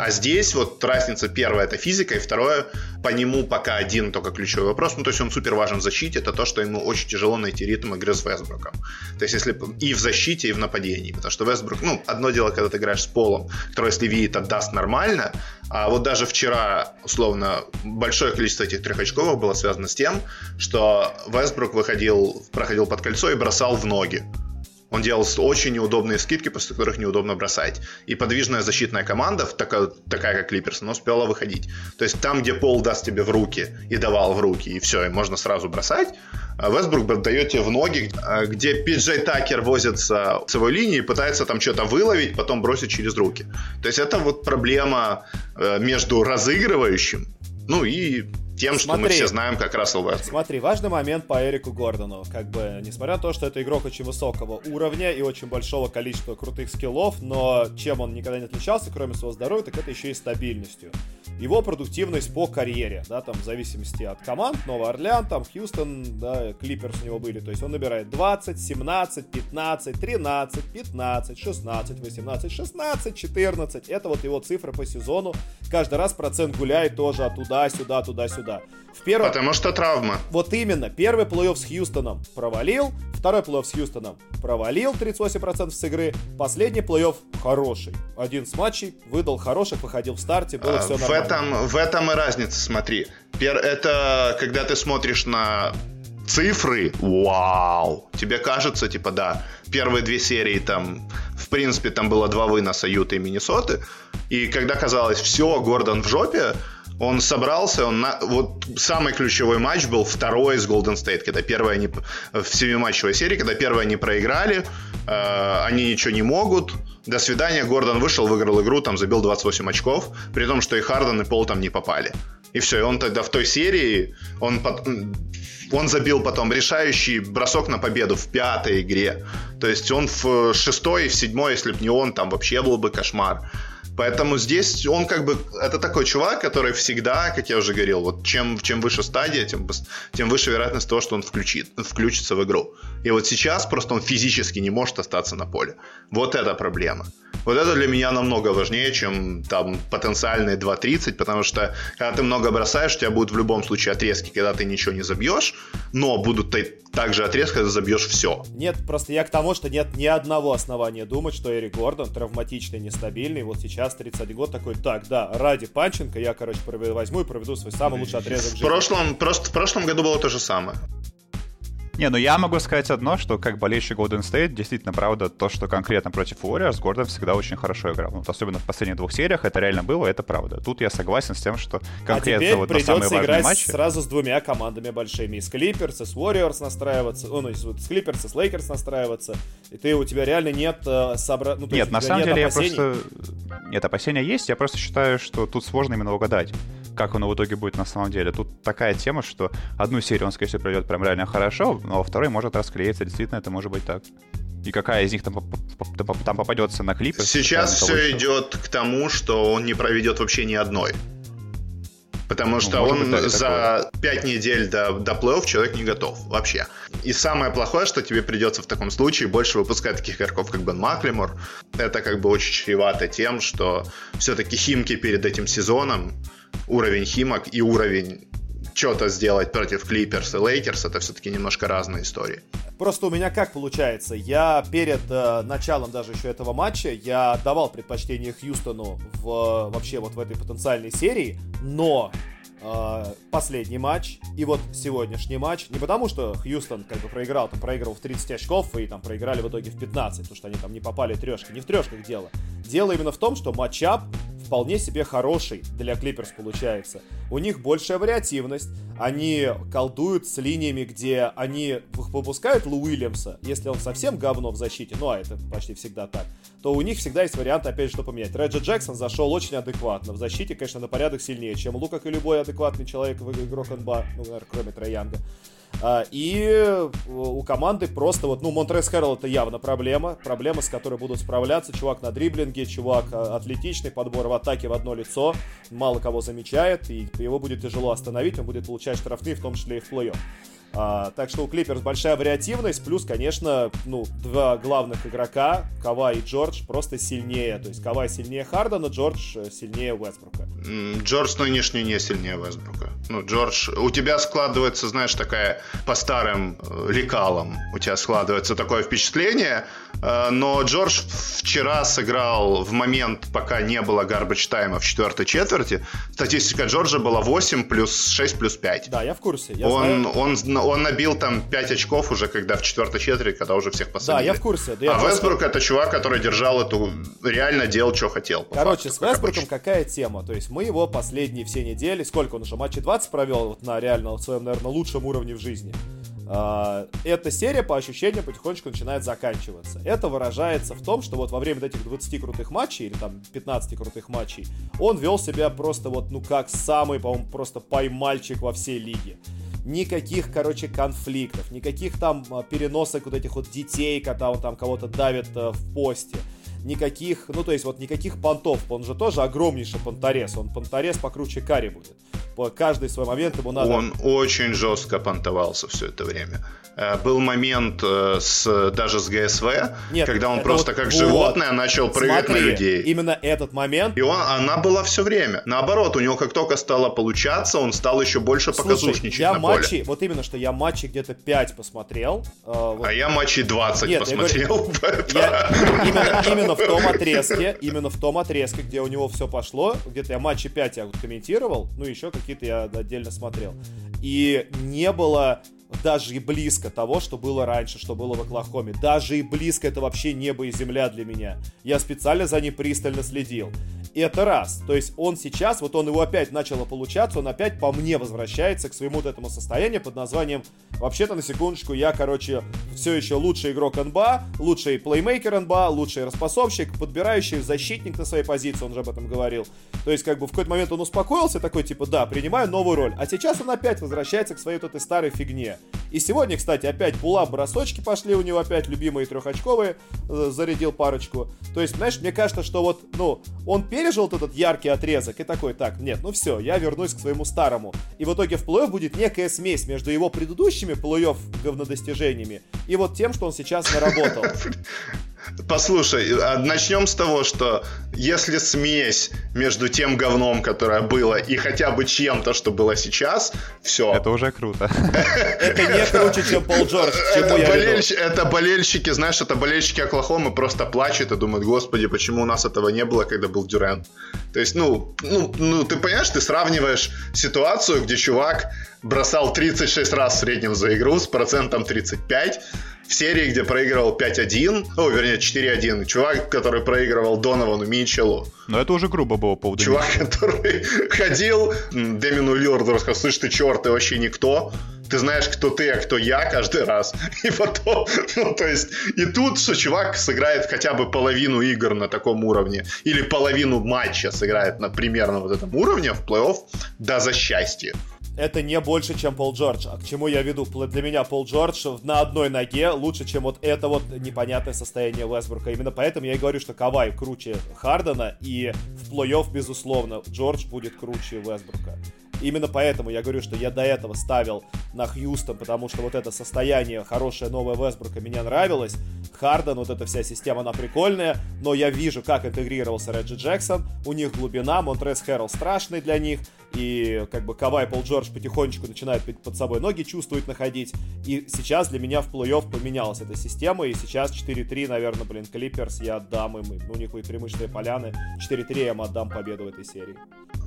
А здесь вот разница первая это физика, и второе, по нему пока один только ключевой вопрос, ну то есть он супер важен в защите, это то, что ему очень тяжело найти ритм игры с Вестбруком. То есть если и в защите, и в нападении, потому что Вестбрук, ну одно дело, когда ты играешь с Полом, который если видит, отдаст нормально, а вот даже вчера, условно, большое количество этих трехочковых было связано с тем, что Вестбрук выходил, проходил под кольцо и бросал в ноги. Он делал очень неудобные скидки, после которых неудобно бросать. И подвижная защитная команда, такая, такая как Клиперс, она успела выходить. То есть там, где пол даст тебе в руки и давал в руки, и все, и можно сразу бросать, а Вестбрук дает тебе в ноги, а, где Пиджей Такер возится в своей линии пытается там что-то выловить, потом бросить через руки. То есть это вот проблема э, между разыгрывающим, ну и тем, Смотри, что мы все знаем, как Рассел Вестбрук. Смотри, важный момент по Эрику Гордону. Как бы, несмотря на то, что это игрок очень высокого уровня и очень большого количества крутых скиллов, но чем он никогда не отличался, кроме своего здоровья, так это еще и стабильностью. Его продуктивность по карьере, да, там, в зависимости от команд, Новый Орлеан, там, Хьюстон, да, Клиперс у него были, то есть он набирает 20, 17, 15, 13, 15, 16, 18, 16, 14, это вот его цифры по сезону, каждый раз процент гуляет тоже от туда-сюда, туда-сюда. В первом... Потому что травма. Вот именно. Первый плей-офф с Хьюстоном провалил, второй плей-офф с Хьюстоном провалил 38% с игры, последний плей-офф хороший. Один с матчей, выдал хороших, выходил в старте, было а, все нормально. В этом, в этом и разница, смотри. Пер, это когда ты смотришь на цифры, вау, тебе кажется, типа, да, первые две серии там, в принципе, там было два выноса Юта и Миннесоты, и когда казалось, все, Гордон в жопе, он собрался, он на... вот самый ключевой матч был второй с Golden State, когда первая они в семиматчевой серии, когда первые они проиграли, э, они ничего не могут. До свидания, Гордон вышел, выиграл игру, там забил 28 очков, при том, что и Харден, и Пол там не попали. И все, и он тогда в той серии, он, под... он забил потом решающий бросок на победу в пятой игре. То есть он в шестой, в седьмой, если бы не он, там вообще был бы кошмар. Поэтому здесь он как бы, это такой чувак, который всегда, как я уже говорил, вот чем, чем выше стадия, тем, тем выше вероятность того, что он включит, включится в игру. И вот сейчас просто он физически не может остаться на поле. Вот это проблема. Вот это для меня намного важнее, чем там потенциальные 2.30, потому что когда ты много бросаешь, у тебя будут в любом случае отрезки, когда ты ничего не забьешь, но будут также отрезки, когда забьешь все. Нет, просто я к тому, что нет ни одного основания думать, что Эрик Гордон травматичный, нестабильный, вот сейчас 31 год такой, так, да, ради Панченко я, короче, возьму и проведу свой самый лучший отрезок жизни. В прошлом, просто в прошлом году было то же самое. Не, ну я могу сказать одно, что как болельщик Golden State, действительно, правда, то, что конкретно против Warriors Гордон всегда очень хорошо играл. Вот особенно в последних двух сериях это реально было, это правда. Тут я согласен с тем, что конкретно а вот на самые играть матчи... сразу с двумя командами большими. И с Clippers, и с Warriors настраиваться, ну, ну с Clippers, и с Lakers настраиваться. И ты, у тебя реально нет э, собра... ну, Нет, на самом нет деле опасений. я просто... Нет, опасения есть, я просто считаю, что тут сложно именно угадать как оно в итоге будет на самом деле. Тут такая тема, что одну серию он, скорее всего, пройдет прям реально хорошо, но во второй может расклеиться. Действительно, это может быть так. И какая из них там, там попадется на клипы? Сейчас все того, идет к тому, что он не проведет вообще ни одной. Потому ну, что он быть, за пять недель до, до плей-офф человек не готов вообще. И самое плохое, что тебе придется в таком случае больше выпускать таких игроков, как Бен Маклимор. Это как бы очень чревато тем, что все-таки Химки перед этим сезоном уровень Химок и уровень что-то сделать против Клиперс и Лейкерс, это все-таки немножко разные истории. Просто у меня как получается, я перед э, началом даже еще этого матча, я давал предпочтение Хьюстону в, вообще вот в этой потенциальной серии, но э, последний матч и вот сегодняшний матч, не потому что Хьюстон как бы проиграл, там проигрывал в 30 очков и там проиграли в итоге в 15, потому что они там не попали трешки, не в трешках дело. Дело именно в том, что матчап вполне себе хороший для Клиперс получается. У них большая вариативность, они колдуют с линиями, где они выпускают Лу Уильямса, если он совсем говно в защите, ну а это почти всегда так, то у них всегда есть вариант, опять же, что поменять. Реджи Джексон зашел очень адекватно. В защите, конечно, на порядок сильнее, чем Лу, как и любой адекватный человек, игрок НБА, ну, кроме Троянга. А, и у команды просто вот, ну, Монтрес Хэрролл это явно проблема. Проблема, с которой будут справляться. Чувак на дриблинге, чувак а, атлетичный, подбор в атаке в одно лицо. Мало кого замечает, и его будет тяжело остановить. Он будет получать штрафные, в том числе и в плей-офф. А, так что у Клиперс большая вариативность, плюс, конечно, ну, два главных игрока, Кава и Джордж, просто сильнее. То есть Кава сильнее Хардена, Джордж э, сильнее Уэсбрука. Джордж нынешний не сильнее Уэсбрука. Ну, Джордж, у тебя складывается, знаешь, такая по старым э, лекалам, у тебя складывается такое впечатление, но Джордж вчера сыграл в момент, пока не было гарбач тайма в четвертой четверти. Статистика Джорджа была 8 плюс 6 плюс 5. Да, я в курсе. Я он, знаю. он он набил там 5 очков уже, когда в четвертой четверти, когда уже всех посадили. Да, я в курсе. Да, а Вестбрук просто... это чувак, который держал эту... Реально делал, что хотел. Короче, факту, с Вестбруком какая тема? То есть мы его последние все недели, сколько он уже, матчей 20 провел вот на реально своем, наверное, лучшем уровне в жизни. Э, эта серия, по ощущениям, потихонечку начинает заканчиваться. Это выражается в том, что вот во время этих 20 крутых матчей, или там 15 крутых матчей, он вел себя просто вот, ну как самый, по-моему, просто поймальчик во всей лиге никаких, короче, конфликтов, никаких там а, переносок вот этих вот детей, когда он там кого-то давит э, в посте, никаких, ну то есть вот никаких понтов, он же тоже огромнейший понторез, он понторез покруче Кари будет. По каждый свой момент ему надо... Он очень жестко понтовался все это время. Э, был момент э, с, даже с ГСВ, Нет, когда он просто вот, как вот, животное начал прыгать смотри, на людей. Именно этот момент. И он, она была все время. Наоборот, у него как только стало получаться, он стал еще больше показушничать я на матчи, поле. вот именно, что я матчи где-то 5 посмотрел. Э, вот. А я матчи 20 Нет, посмотрел. Я говорю, я, именно, именно в том отрезке, именно в том отрезке, где у него все пошло, где-то я матчи 5 я комментировал, ну еще какие-то я отдельно смотрел. И не было даже и близко того, что было раньше, что было в Оклахоме. Даже и близко это вообще небо и земля для меня. Я специально за ним пристально следил. И это раз. То есть он сейчас, вот он его опять начало получаться, он опять по мне возвращается к своему вот этому состоянию под названием Вообще-то, на секундочку, я, короче, все еще лучший игрок НБА, лучший плеймейкер НБА, лучший распасовщик, подбирающий защитник на своей позиции, он же об этом говорил. То есть, как бы, в какой-то момент он успокоился, такой, типа, да, принимаю новую роль. А сейчас он опять возвращается к своей вот этой старой фигне. И сегодня, кстати, опять була бросочки пошли у него, опять любимые трехочковые, э, зарядил парочку. То есть, знаешь, мне кажется, что вот, ну, он пережил вот этот яркий отрезок и такой, так, нет, ну все, я вернусь к своему старому. И в итоге в плей будет некая смесь между его предыдущими плей-офф говнодостижениями и вот тем, что он сейчас наработал. Послушай, а начнем с того, что если смесь между тем говном, которое было, и хотя бы чем-то, что было сейчас, все. Это уже круто. Это не круче, чем Пол Джордж. Это, болельщ... это болельщики, знаешь, это болельщики Оклахомы просто плачут и думают, господи, почему у нас этого не было, когда был Дюрен. То есть, ну, ну, ну, ты понимаешь, ты сравниваешь ситуацию, где чувак бросал 36 раз в среднем за игру с процентом 35, в серии, где проигрывал 5-1, о, вернее, 4-1, чувак, который проигрывал Доновану Митчеллу. Но это уже грубо было по поводу Чувак, который ходил, Демину Лиларду рассказал, слышь, ты черт, ты вообще никто, ты знаешь, кто ты, а кто я каждый раз. И потом, ну, то есть, и тут, что чувак сыграет хотя бы половину игр на таком уровне, или половину матча сыграет на примерно вот этом уровне в плей-офф, да за счастье это не больше, чем Пол Джордж. А к чему я веду? Для меня Пол Джордж на одной ноге лучше, чем вот это вот непонятное состояние Вестбрука. Именно поэтому я и говорю, что Кавай круче Хардена, и в плей-офф, безусловно, Джордж будет круче Вестбрука. Именно поэтому я говорю, что я до этого ставил на Хьюстон, потому что вот это состояние, хорошее новое Вестбрука мне нравилось. Харден, вот эта вся система, она прикольная, но я вижу, как интегрировался Реджи Джексон, у них глубина, Монтрес Хэрролл страшный для них, и как бы Кавай Пол Джордж потихонечку начинают под собой ноги чувствовать, находить, и сейчас для меня в плей-офф поменялась эта система, и сейчас 4-3, наверное, блин, Клиперс я отдам им, ну, у них будет преимущество поляны, 4-3 я им отдам победу в этой серии.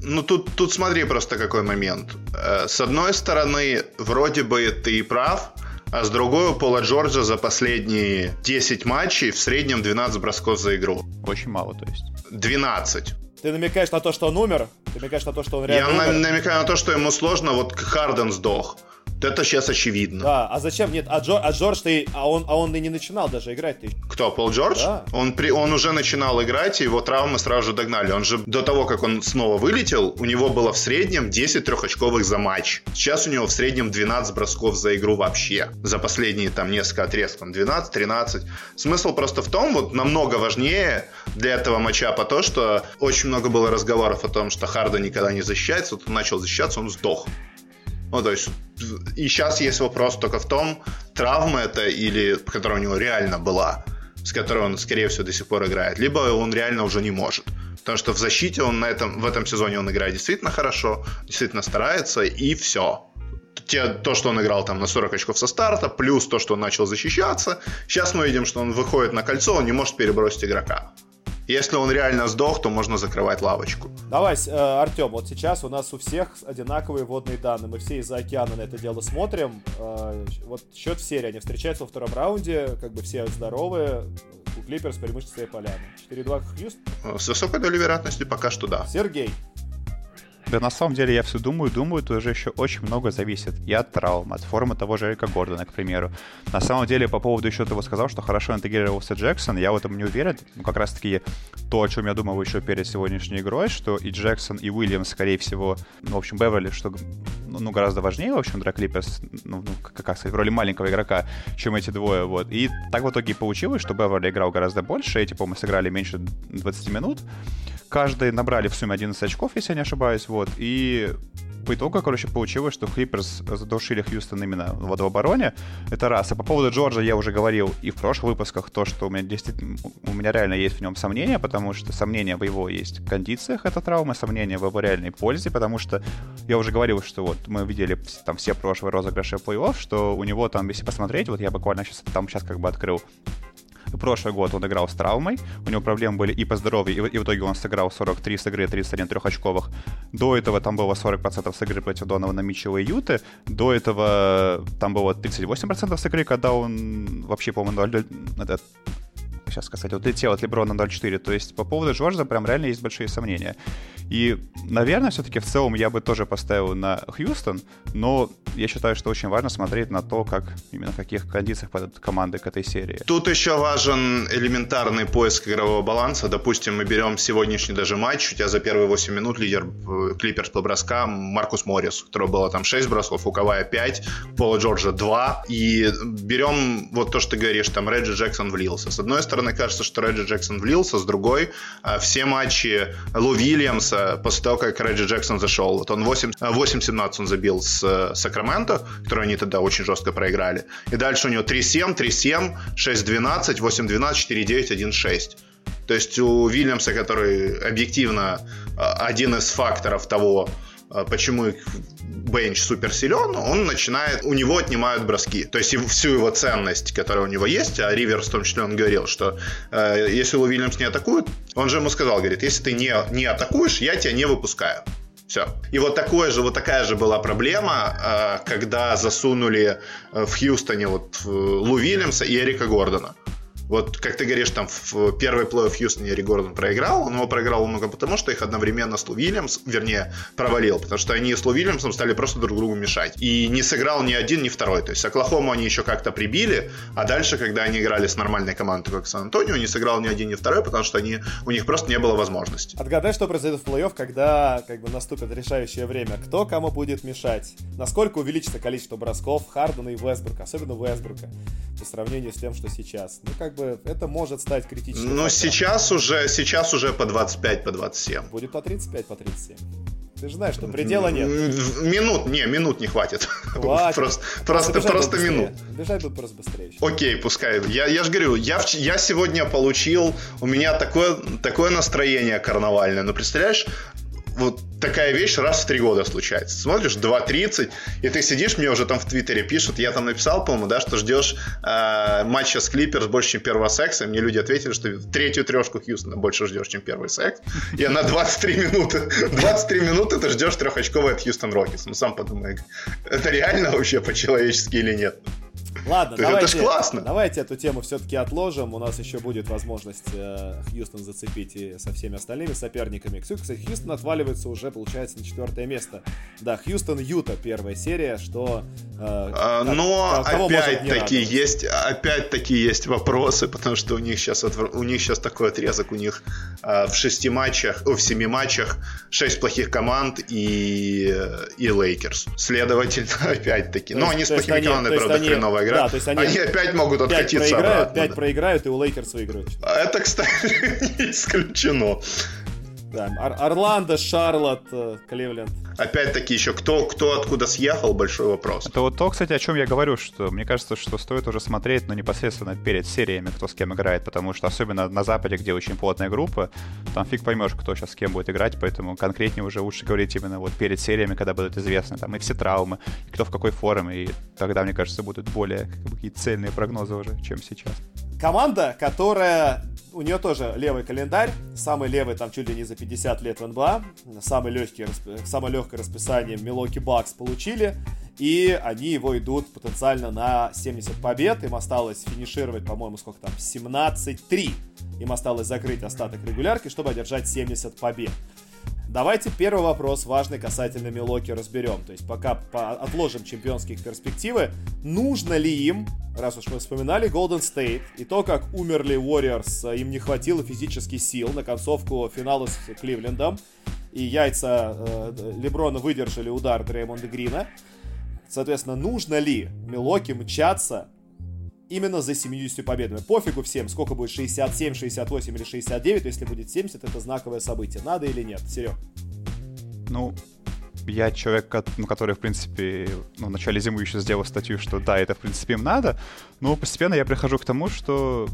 Ну, тут, тут смотри просто какой момент. Э, с одной стороны, вроде бы ты и прав, а с другой у Пола Джорджа за последние 10 матчей в среднем 12 бросков за игру. Очень мало, то есть. 12. Ты намекаешь на то, что он умер? Ты намекаешь на то, что он реально Я умер? намекаю на то, что ему сложно, вот Харден сдох. Это сейчас очевидно. Да, а зачем? Нет, а, Джор, а Джордж, ты, а он, а он и не начинал даже играть. Ты... Кто, Пол Джордж? Да. Он, при, он уже начинал играть, и его травмы сразу же догнали. Он же до того, как он снова вылетел, у него было в среднем 10 трехочковых за матч. Сейчас у него в среднем 12 бросков за игру вообще. За последние там несколько отрезков. 12-13. Смысл просто в том, вот намного важнее для этого матча по то, что очень много было разговоров о том, что Харда никогда не защищается. Вот он начал защищаться, он сдох. Ну, то есть, и сейчас есть вопрос только в том, травма это или, которая у него реально была, с которой он, скорее всего, до сих пор играет, либо он реально уже не может. Потому что в защите он на этом, в этом сезоне он играет действительно хорошо, действительно старается, и все. Те, то, что он играл там на 40 очков со старта, плюс то, что он начал защищаться. Сейчас мы видим, что он выходит на кольцо, он не может перебросить игрока. Если он реально сдох, то можно закрывать лавочку. Давай, э, Артем, вот сейчас у нас у всех одинаковые водные данные. Мы все из-за океана на это дело смотрим. Э, вот счет в серии. Они встречаются во втором раунде, как бы все здоровые. У Клиперс преимущество своей поляны. 4-2 Хьюст? С высокой долей вероятности пока что да. Сергей. Да на самом деле я все думаю, думаю, тут уже еще очень много зависит и от травм, от формы того же Эрика Гордона, к примеру. На самом деле, по поводу еще того сказал, что хорошо интегрировался Джексон, я в этом не уверен. Ну, как раз-таки то, о чем я думал еще перед сегодняшней игрой, что и Джексон, и Уильямс, скорее всего, ну, в общем, Беверли, что ну, ну гораздо важнее, в общем, для Клиперс, ну, ну, как сказать, в роли маленького игрока, чем эти двое, вот. И так в итоге получилось, что Беверли играл гораздо больше, эти, по-моему, сыграли меньше 20 минут, каждый набрали в сумме 11 очков, если я не ошибаюсь, вот, и по итогу, короче, получилось, что Клиперс задушили Хьюстон именно в обороне. Это раз. А по поводу Джорджа я уже говорил и в прошлых выпусках то, что у меня действительно, у меня реально есть в нем сомнения, потому что сомнения в его есть кондициях, это травма, сомнения в его реальной пользе, потому что я уже говорил, что вот мы видели там все прошлые розыгрыши плей-офф, что у него там, если посмотреть, вот я буквально сейчас там сейчас как бы открыл Прошлый год он играл с травмой, у него проблемы были и по здоровью, и, в итоге он сыграл 43 с игры, 31 трехочковых. До этого там было 40% с игры против Донована Митчелла и Юты. До этого там было 38% с игры, когда он вообще, по-моему, сейчас сказать, вот летел от Леброна 0.4. То есть по поводу Джорджа прям реально есть большие сомнения. И, наверное, все-таки в целом я бы тоже поставил на Хьюстон, но я считаю, что очень важно смотреть на то, как именно в каких кондициях подойдут команды к этой серии. Тут еще важен элементарный поиск игрового баланса. Допустим, мы берем сегодняшний даже матч, у тебя за первые 8 минут лидер э, Клиперс по броскам Маркус Моррис, у которого было там 6 бросков, у Кавая 5, Пола Джорджа 2. И берем вот то, что ты говоришь, там Реджи Джексон влился. С одной стороны, кажется, что Реджи Джексон влился, с другой, э, все матчи Лу Вильямса после того, как Реджи Джексон зашел. Вот он 8-17 он забил с э, Сакраменто, который они тогда очень жестко проиграли. И дальше у него 3-7, 3-7, 6-12, 8-12, 4-9, 1-6. То есть у Вильямса, который объективно э, один из факторов того, почему бенч супер силен, он начинает, у него отнимают броски. То есть всю его ценность, которая у него есть, а Риверс в том числе он говорил, что э, если Лу Вильямс не атакует, он же ему сказал, говорит, если ты не, не атакуешь, я тебя не выпускаю. Все. И вот, такое же, вот такая же была проблема, э, когда засунули э, в Хьюстоне вот Лу Вильямса и Эрика Гордона. Вот, как ты говоришь, там в первый плей в Хьюстоне Эри Гордон проиграл, он его проиграл много потому, что их одновременно с Лу Вильямс, вернее, провалил, потому что они с Лу Вильямсом стали просто друг другу мешать. И не сыграл ни один, ни второй. То есть Оклахому они еще как-то прибили, а дальше, когда они играли с нормальной командой, как Сан-Антонио, не сыграл ни один, ни второй, потому что они, у них просто не было возможности. Отгадай, что произойдет в плей-офф, когда как бы наступит решающее время. Кто кому будет мешать? Насколько увеличится количество бросков Хардена и Вестбрука, особенно Вестбрука, по сравнению с тем, что сейчас? Ну, как бы это может стать критичным. Но сейчас уже, сейчас уже по 25, по 27. Будет по 35, по 37. Ты же знаешь, что предела нет. Минут, не, минут не хватит. хватит. Просто, просто, просто минут. Бежать будет просто быстрее. Окей, пускай. Я, я же говорю, я, я сегодня получил, у меня такое, такое настроение карнавальное. Ну, представляешь, вот такая вещь раз в три года случается. Смотришь, 2.30, и ты сидишь, мне уже там в Твиттере пишут, я там написал, по-моему, да, что ждешь э, матча с Клиперс больше, чем первого секса, мне люди ответили, что третью трешку Хьюстона больше ждешь, чем первый секс, и она 23 минуты. 23 минуты ты ждешь трехочковый от Хьюстон Рокетс. Ну, сам подумай, это реально вообще по-человечески или нет? Ладно, давайте, это ж классно. давайте эту тему все-таки отложим. У нас еще будет возможность э, Хьюстон зацепить и со всеми остальными соперниками. Кстати, Хьюстон отваливается уже, получается, на четвертое место. Да, Хьюстон Юта первая серия, что... Э, а, но опять-таки есть, опять-таки есть вопросы, потому что у них сейчас у них сейчас такой отрезок, у них э, в шести матчах, в семи матчах шесть плохих команд и и Лейкерс. Следовательно, опять-таки. Но они с плохими командами, правда, хреново игра. Да, то есть они, они опять могут откатиться проиграют, обратно. 5 да. проиграют, и у Лейкерс выиграют. Это, кстати, не исключено. Да, Ор- Орландо, Шарлотт, э, Кливленд. Опять-таки еще кто, кто откуда съехал, большой вопрос. Это вот то, кстати, о чем я говорю, что мне кажется, что стоит уже смотреть, но непосредственно перед сериями, кто с кем играет, потому что особенно на Западе, где очень плотная группа, там фиг поймешь, кто сейчас с кем будет играть, поэтому конкретнее уже лучше говорить именно вот перед сериями, когда будут известны там и все травмы, и кто в какой форме, и тогда, мне кажется, будут более какие цельные прогнозы уже, чем сейчас. Команда, которая у нее тоже левый календарь, самый левый там чуть ли не за 50 лет в НБА, самый легкий, самое легкое расписание Милоки Бакс получили, и они его идут потенциально на 70 побед, им осталось финишировать, по-моему, сколько там, 17-3, им осталось закрыть остаток регулярки, чтобы одержать 70 побед. Давайте первый вопрос важный касательно Милоки разберем. То есть пока по отложим чемпионские перспективы, нужно ли им, раз уж мы вспоминали Golden State, и то, как умерли Warriors, э, им не хватило физических сил на концовку финала с Кливлендом, и яйца э, Леброна выдержали удар Дреймонда Грина. Соответственно, нужно ли Милоки мчаться именно за 70 победами. Пофигу всем, сколько будет 67, 68 или 69, если будет 70, это знаковое событие. Надо или нет, Серег? Ну, я человек, ну, который, в принципе, ну, в начале зимы еще сделал статью, что да, это, в принципе, им надо, но постепенно я прихожу к тому, что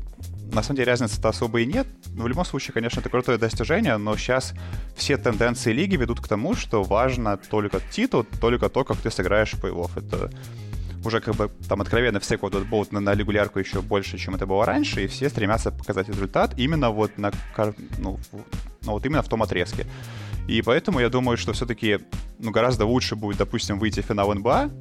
на самом деле разницы-то особо и нет. В любом случае, конечно, это крутое достижение, но сейчас все тенденции лиги ведут к тому, что важно только титул, только то, как ты сыграешь в плей-офф. Это уже как бы там откровенно все кладут болт на, на регулярку еще больше, чем это было раньше, и все стремятся показать результат именно вот на, ну, ну вот именно в том отрезке. И поэтому я думаю, что все-таки ну, гораздо лучше будет, допустим, выйти в финал НБА,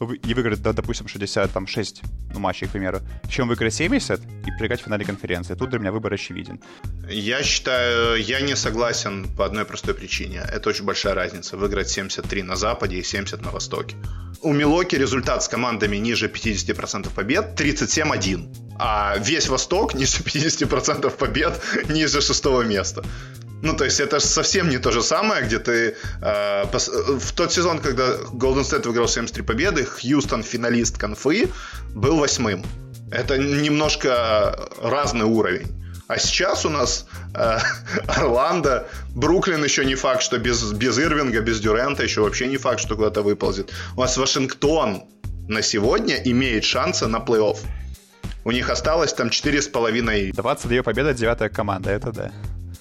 и выиграть, да, допустим, 66 ну, матчей, к примеру, чем выиграть 70 и проиграть в финале конференции. Тут для меня выбор очевиден. Я считаю, я не согласен по одной простой причине. Это очень большая разница. Выиграть 73 на Западе и 70 на Востоке. У Милоки результат с командами ниже 50% побед 37-1. А весь Восток ниже 50% побед ниже шестого места. Ну, то есть это совсем не то же самое, где ты... Э, пос... В тот сезон, когда Golden State выиграл 73 победы, Хьюстон, финалист конфы, был восьмым. Это немножко разный уровень. А сейчас у нас э, Орландо, Бруклин еще не факт, что без, без Ирвинга, без Дюрента еще вообще не факт, что куда-то выползет. У нас Вашингтон на сегодня имеет шансы на плей-офф. У них осталось там 4,5... 22 победа, девятая команда, это да.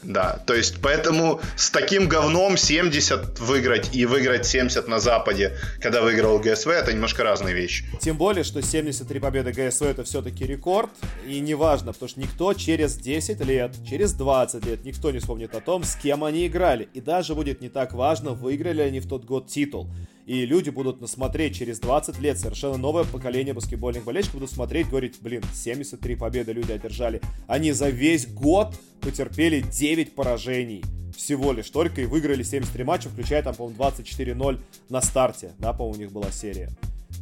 Да, то есть поэтому с таким говном 70 выиграть и выиграть 70 на Западе, когда выиграл ГСВ, это немножко разные вещи. Тем более, что 73 победы ГСВ это все-таки рекорд, и неважно, потому что никто через 10 лет, через 20 лет, никто не вспомнит о том, с кем они играли, и даже будет не так важно, выиграли они в тот год титул и люди будут смотреть через 20 лет, совершенно новое поколение баскетбольных болельщиков будут смотреть, говорить, блин, 73 победы люди одержали. Они за весь год потерпели 9 поражений всего лишь только и выиграли 73 матча, включая там, по-моему, 24-0 на старте, да, по-моему, у них была серия.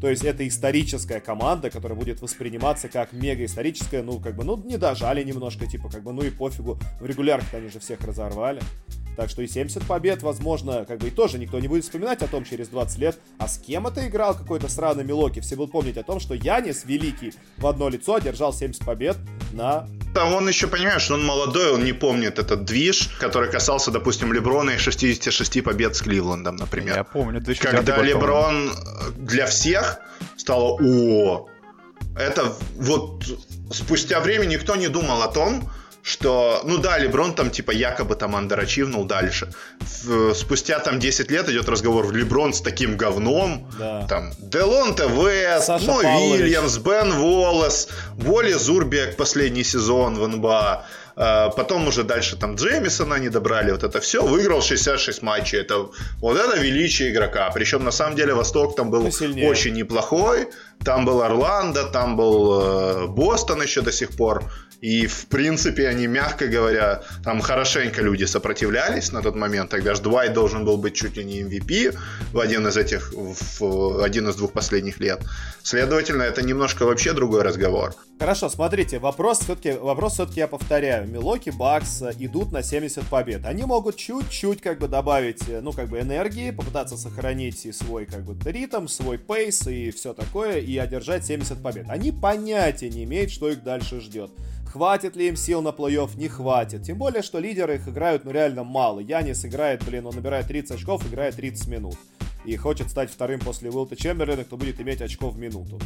То есть это историческая команда, которая будет восприниматься как мега историческая, ну, как бы, ну, не дожали немножко, типа, как бы, ну и пофигу, в регулярке они же всех разорвали. Так что и 70 побед, возможно, как бы и тоже никто не будет вспоминать о том через 20 лет, а с кем это играл какой-то сраный Милоки. Все будут помнить о том, что Янис Великий в одно лицо одержал 70 побед на там он еще, понимаешь, что он молодой, он не помнит этот движ, который касался, допустим, Леброна и 66 побед с Кливлендом, например. Я помню. Когда Леброн для всех стало «О!», это вот спустя время никто не думал о том, что, ну да, Леброн там типа якобы там андерачивнул дальше. В, спустя там 10 лет идет разговор Леброн с таким говном. Да. Там Делонте Вест, Мо Вильямс, Бен Волос, Воли Зурбек последний сезон в НБА. А, потом уже дальше там Джеймисона не добрали, вот это все. Выиграл 66 матчей. Это, вот это величие игрока. Причем на самом деле Восток там был очень неплохой. Там был Орландо, там был э, Бостон еще до сих пор. И, в принципе, они, мягко говоря, там хорошенько люди сопротивлялись на тот момент. Тогда же Дуайт должен был быть чуть ли не MVP в один из этих, в один из двух последних лет. Следовательно, это немножко вообще другой разговор. Хорошо, смотрите, вопрос все-таки, вопрос все-таки я повторяю. Милоки, Бакс идут на 70 побед. Они могут чуть-чуть как бы добавить, ну, как бы энергии, попытаться сохранить и свой как бы ритм, свой пейс и все такое, и одержать 70 побед. Они понятия не имеют, что их дальше ждет. Хватит ли им сил на плей-офф? Не хватит. Тем более, что лидеры их играют, ну, реально мало. Янис играет, блин, он набирает 30 очков, играет 30 минут. И хочет стать вторым после Уилта Чемберлина, кто будет иметь очков в минуту.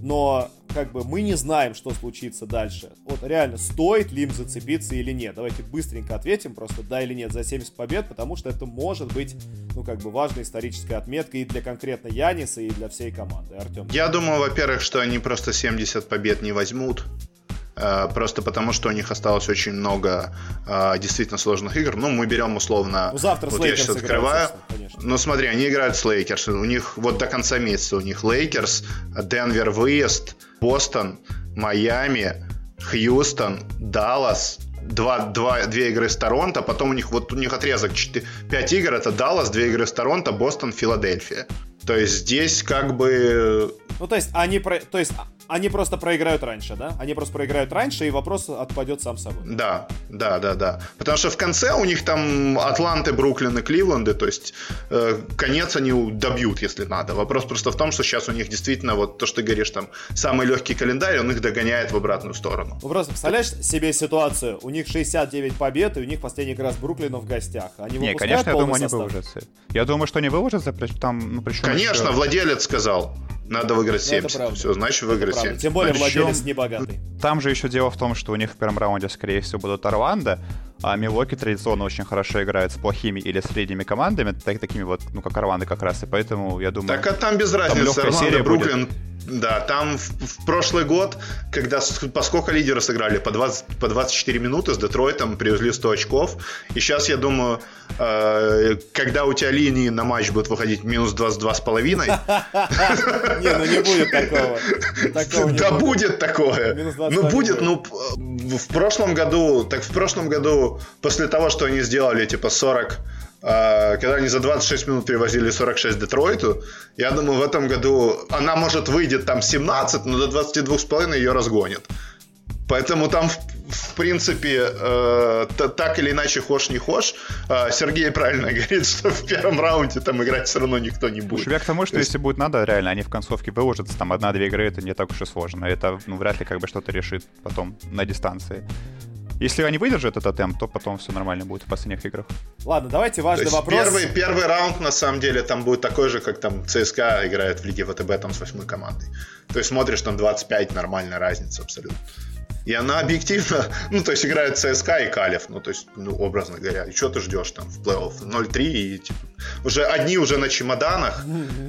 Но, как бы, мы не знаем, что случится дальше. Вот реально, стоит ли им зацепиться или нет. Давайте быстренько ответим, просто да или нет за 70 побед, потому что это может быть, ну, как бы, важная историческая отметка и для конкретно Яниса, и для всей команды. Артем. Я думаю, во-первых, что они просто 70 побед не возьмут. Э, просто потому, что у них осталось очень много э, действительно сложных игр. Ну, мы берем условно... Ну, завтра вот я сейчас открываю. Ну, смотри, они играют с Лейкерс. У них вот до конца месяца у них Лейкерс, Денвер выезд, Бостон, Майами, Хьюстон, Даллас, два, два, две игры с Торонто, потом у них вот у них отрезок 4, 5 игр, это Даллас, две игры с Торонто, Бостон, Филадельфия. То есть здесь как бы... Ну, то есть они, про... то есть они просто проиграют раньше, да? Они просто проиграют раньше, и вопрос отпадет сам собой. Да, да, да, да. Потому что в конце у них там Атланты, Бруклин и Кливленды, то есть э, конец они добьют, если надо. Вопрос просто в том, что сейчас у них действительно, вот то, что ты говоришь, там, самый легкий календарь, он их догоняет в обратную сторону. Ну просто представляешь себе ситуацию, у них 69 побед, и у них последний раз Бруклину в гостях. Они Не, конечно, я думаю, состав? они выложатся. Я думаю, что они выложатся, там, ну, причем Конечно, еще... владелец сказал. Надо выиграть 70. Ну, Все, значит выиграть 70. Тем более Причем, владелец не богатый. Там же еще дело в том, что у них в первом раунде, скорее всего, будут Орландо, а Милоки традиционно очень хорошо играют с плохими или средними командами, так, такими вот, ну, как Орландо как раз, и поэтому, я думаю... Так, а там без разницы, Орландо, Бруклин, будет. Да, там в, в прошлый год, когда по сколько лидеры сыграли? По, 20, по 24 минуты с Детройтом привезли 100 очков. И сейчас, я думаю, э, когда у тебя линии на матч будут выходить минус 22 с половиной... Не, ну не будет такого. Да будет такое. Ну будет, ну в прошлом году, так в прошлом году, после того, что они сделали, типа 40 а, когда они за 26 минут перевозили 46 Детройту, я думаю, в этом году она, может, выйдет там 17, но до 22,5 ее разгонят. Поэтому там, в, в принципе, э, так или иначе, хошь не хошь, э, Сергей правильно говорит, что в первом раунде там играть все равно никто не будет. Я к тому, что То есть... если будет надо, реально, они в концовке выложатся, там одна-две игры, это не так уж и сложно. Это ну, вряд ли как бы что-то решит потом на дистанции. Если они выдержат этот темп, то потом все нормально будет в последних играх. Ладно, давайте важный вопрос. Первый, первый раунд, на самом деле, там будет такой же, как там ЦСКА играет в Лиге ВТБ там с восьмой командой. То есть смотришь, там 25, нормальная разница абсолютно. И она объективно, ну, то есть играет ЦСКА и Калев, ну, то есть, ну, образно говоря. И что ты ждешь там в плей-офф? 0-3 и, типа, уже одни уже на чемоданах,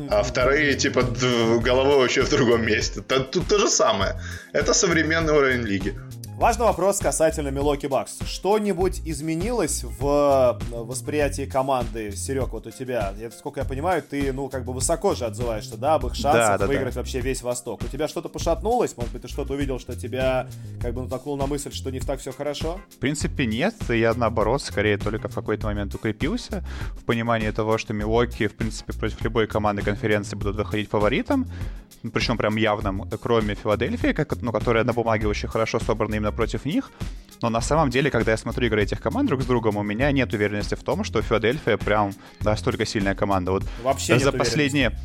а вторые, типа, головой вообще в другом месте. Тут то же самое. Это современный уровень лиги. Важный вопрос касательно Милоки Бакс. Что-нибудь изменилось в э, восприятии команды, Серег, вот у тебя? Я, сколько я понимаю, ты, ну, как бы высоко же отзываешься, да, об их шансах да, да, выиграть да. вообще весь Восток. У тебя что-то пошатнулось? Может быть, ты что-то увидел, что тебя, как бы, натолкнул на мысль, что не так все хорошо? В принципе, нет. Я, наоборот, скорее только в какой-то момент укрепился в понимании того, что Милоки, в принципе, против любой команды конференции будут выходить фаворитом, причем прям явным, кроме Филадельфии, как, ну, которая на бумаге очень хорошо собрана именно против них. Но на самом деле, когда я смотрю игры этих команд друг с другом, у меня нет уверенности в том, что Филадельфия прям настолько сильная команда. Вот Вообще за последние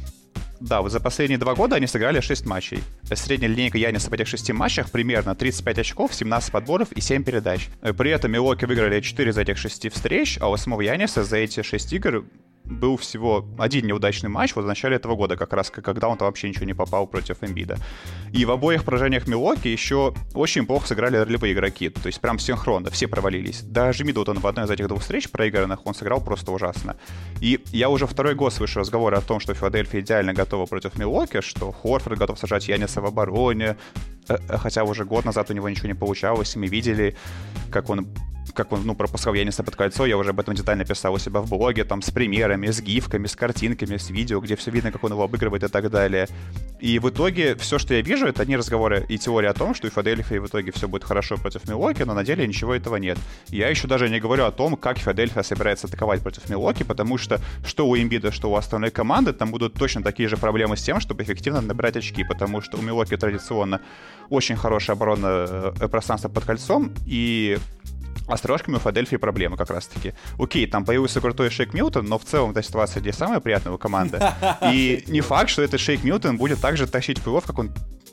да, вот за последние два года они сыграли 6 матчей. Средняя линейка Яниса в этих 6 матчах примерно 35 очков, 17 подборов и 7 передач. При этом Милоки выиграли 4 из этих 6 встреч, а у самого Яниса за эти 6 игр был всего один неудачный матч вот в начале этого года, как раз когда он там вообще ничего не попал против Эмбида. И в обоих поражениях Милоки еще очень плохо сыграли ролевые игроки, то есть прям синхронно, все провалились. Даже Миддлтон в одной из этих двух встреч проигранных он сыграл просто ужасно. И я уже второй год слышу разговоры о том, что Филадельфия идеально готова против Милоки, что Хорфорд готов сажать Яниса в обороне, э, э, хотя уже год назад у него ничего не получалось, и мы видели, как он как он, ну, пропускал Яниса под кольцо, я уже об этом детально писал у себя в блоге, там, с примерами, с гифками, с картинками, с видео, где все видно, как он его обыгрывает и так далее. И в итоге все, что я вижу, это одни разговоры и теория о том, что у Филадельфии в итоге все будет хорошо против Милоки, но на деле ничего этого нет. Я еще даже не говорю о том, как Филадельфия собирается атаковать против Милоки, потому что что у Имбида, что у остальной команды, там будут точно такие же проблемы с тем, чтобы эффективно набирать очки, потому что у Милоки традиционно очень хорошая оборона э, пространства под кольцом, и а с трошками у Филадельфии проблемы как раз-таки. Окей, там появился крутой Шейк Милтон, но в целом эта ситуация здесь самая приятная у команды. И не факт, что этот Шейк Милтон будет так же тащить плей как он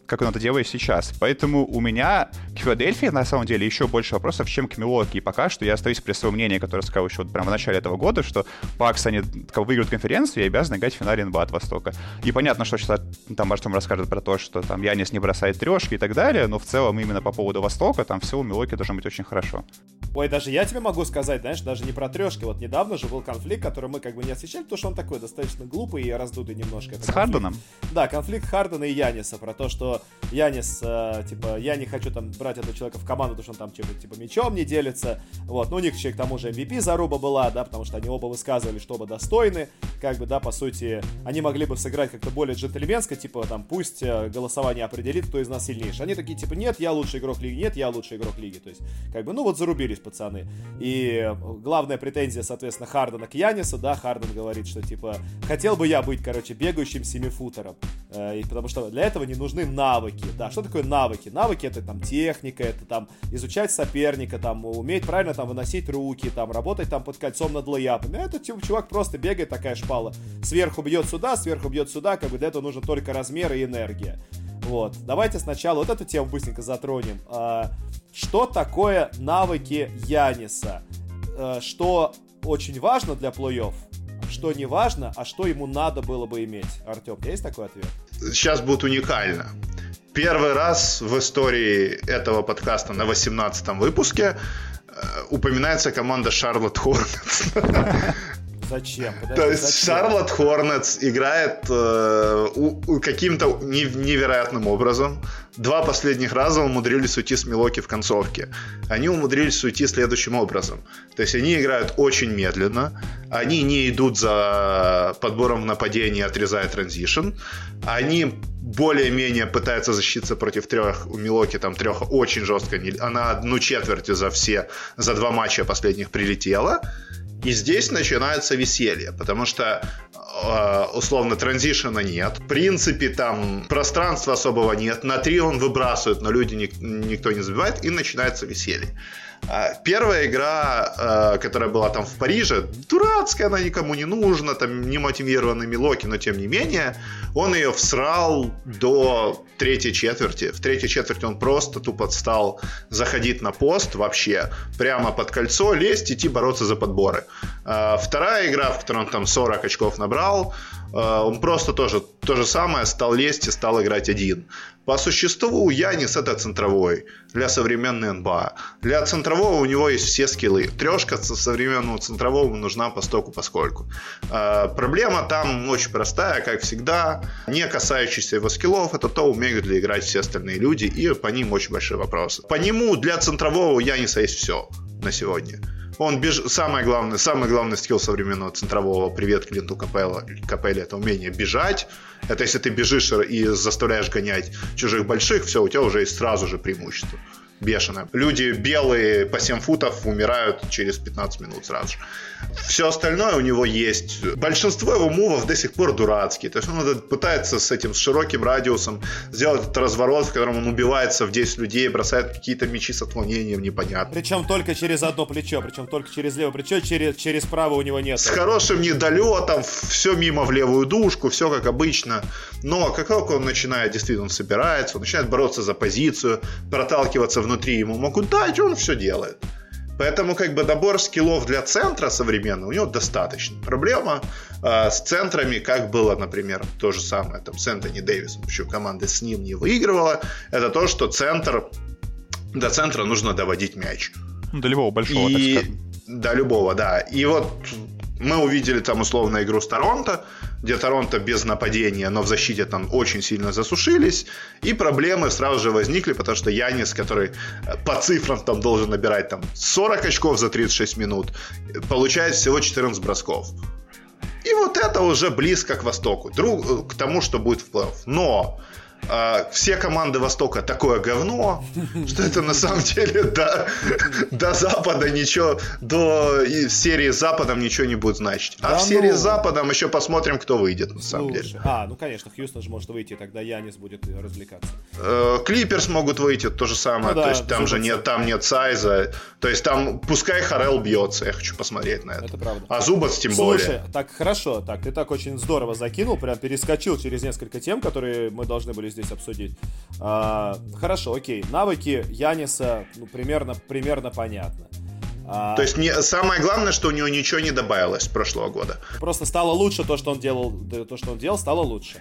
как он это делает сейчас. Поэтому у меня к Филадельфии, на самом деле, еще больше вопросов, чем к Милуоки. И пока что я остаюсь при своем мнении, которое сказал еще вот прямо в начале этого года, что Пакс, они как, выиграют конференцию и обязаны играть в финале НБА от Востока. И понятно, что сейчас там Артем расскажет про то, что там Янис не бросает трешки и так далее, но в целом именно по поводу Востока там все у Милуоки должно быть очень хорошо. Ой, даже я тебе могу сказать, знаешь, даже не про трешки. Вот недавно же был конфликт, который мы как бы не освещали, потому что он такой достаточно глупый и раздутый немножко. Это С конфликт... Харденом? Да, конфликт Хардена и Яниса про то, что Янис, э, типа, я не хочу там брать этого человека в команду, потому что он там типа, типа мечом не делится. Вот, ну у них еще к тому же MVP заруба была, да, потому что они оба высказывали, что оба достойны. Как бы, да, по сути, они могли бы сыграть как-то более джентльменско, типа, там, пусть э, голосование определит, кто из нас сильнейший. Они такие, типа, нет, я лучший игрок лиги, нет, я лучший игрок лиги. То есть, как бы, ну вот зарубились пацаны. И главная претензия, соответственно, Хардена к Янису, да, Харден говорит, что, типа, хотел бы я быть, короче, бегающим семифутером. Э, потому что для этого не нужны навыки. Да, что такое навыки? Навыки это там техника, это там изучать соперника, там уметь правильно там выносить руки, там работать там под кольцом над лейапами. А этот типа, чувак просто бегает, такая шпала. Сверху бьет сюда, сверху бьет сюда, как бы для этого нужно только размер и энергия. Вот. Давайте сначала вот эту тему быстренько затронем. А, что такое навыки Яниса? А, что очень важно для плей-офф? Что не важно, а что ему надо было бы иметь? Артем, есть такой ответ? Сейчас будет уникально. Первый раз в истории этого подкаста на 18 выпуске э, упоминается команда Шарлотт Хорнетс. Зачем? Подожди, То есть Шарлотт Хорнетс играет э, каким-то невероятным образом. Два последних раза умудрились уйти с Милоки в концовке. Они умудрились уйти следующим образом. То есть они играют очень медленно, они не идут за подбором в нападении, отрезая транзишн. Они более-менее пытаются защититься против трех, у Милоки там трех очень жестко, она одну четверть за все, за два матча последних прилетела. И здесь начинается веселье, потому что э, условно транзишена нет, в принципе там пространства особого нет, на три он выбрасывает, но люди никто не забивает, и начинается веселье. А, первая игра, а, которая была там в Париже, дурацкая, она никому не нужна, там не мотивированный Милоки, но тем не менее, он ее всрал до третьей четверти. В третьей четверти он просто тупо стал заходить на пост вообще, прямо под кольцо, лезть, идти бороться за подборы. А, вторая игра, в которой он там 40 очков набрал, он просто тоже то же самое стал лезть и стал играть один. По существу Янис это центровой для современной НБА. Для центрового у него есть все скиллы. Трешка современного центрового нужна по стоку поскольку. Э, проблема там очень простая, как всегда. Не касающаяся его скиллов, это то, умеют ли играть все остальные люди, и по ним очень большие вопросы. По нему для центрового у Яниса есть все на сегодня. Он беж... самое главное, самый главный скилл современного центрового привет Клинту Капелла, Капелле это умение бежать. Это если ты бежишь и заставляешь гонять чужих больших, все, у тебя уже есть сразу же преимущество бешеное. Люди белые по 7 футов умирают через 15 минут сразу же. Все остальное у него есть. Большинство его мувов до сих пор дурацкие. То есть он пытается с этим с широким радиусом сделать этот разворот, в котором он убивается в 10 людей, бросает какие-то мечи с отклонением непонятно. Причем только через одно плечо, причем только через левое плечо, через, через правое у него нет. С хорошим недолетом, все мимо в левую дужку, все как обычно. Но как только он начинает, действительно, он собирается, он начинает бороться за позицию, проталкиваться внутри ему могут дать, он все делает. Поэтому как бы добор скиллов для центра современного у него достаточно. Проблема э, с центрами, как было, например, то же самое там, с Энтони Дэвисом, почему команда с ним не выигрывала, это то, что центр, до центра нужно доводить мяч. До любого большого, и, так сказать. До любого, да. И вот мы увидели там условно игру с Торонто, где Торонто без нападения, но в защите там очень сильно засушились, и проблемы сразу же возникли, потому что Янис, который э, по цифрам там должен набирать там 40 очков за 36 минут, получает всего 14 бросков. И вот это уже близко к Востоку, друг, э, к тому, что будет в плей-офф. Но а, все команды Востока такое говно, что это на самом деле до, до Запада ничего, до серии с Западом ничего не будет значить. А да в серии ну... с Западом еще посмотрим, кто выйдет на самом Слушай, деле. А, ну конечно, Хьюстон же может выйти, тогда Янис будет развлекаться. Э, Клиперс могут выйти, то же самое, ну, да, то есть там же нет, там нет сайза, то есть там пускай Харел бьется, я хочу посмотреть на это. Это правда. А Зубац тем Слушай, более. Слушай, так хорошо, так ты так очень здорово закинул, прям перескочил через несколько тем, которые мы должны были здесь обсудить. А, хорошо, окей. Навыки Яниса, ну, примерно, примерно понятно. А... То есть не, самое главное, что у него ничего не добавилось с прошлого года. Просто стало лучше то, что он делал, то, что он делал, стало лучше.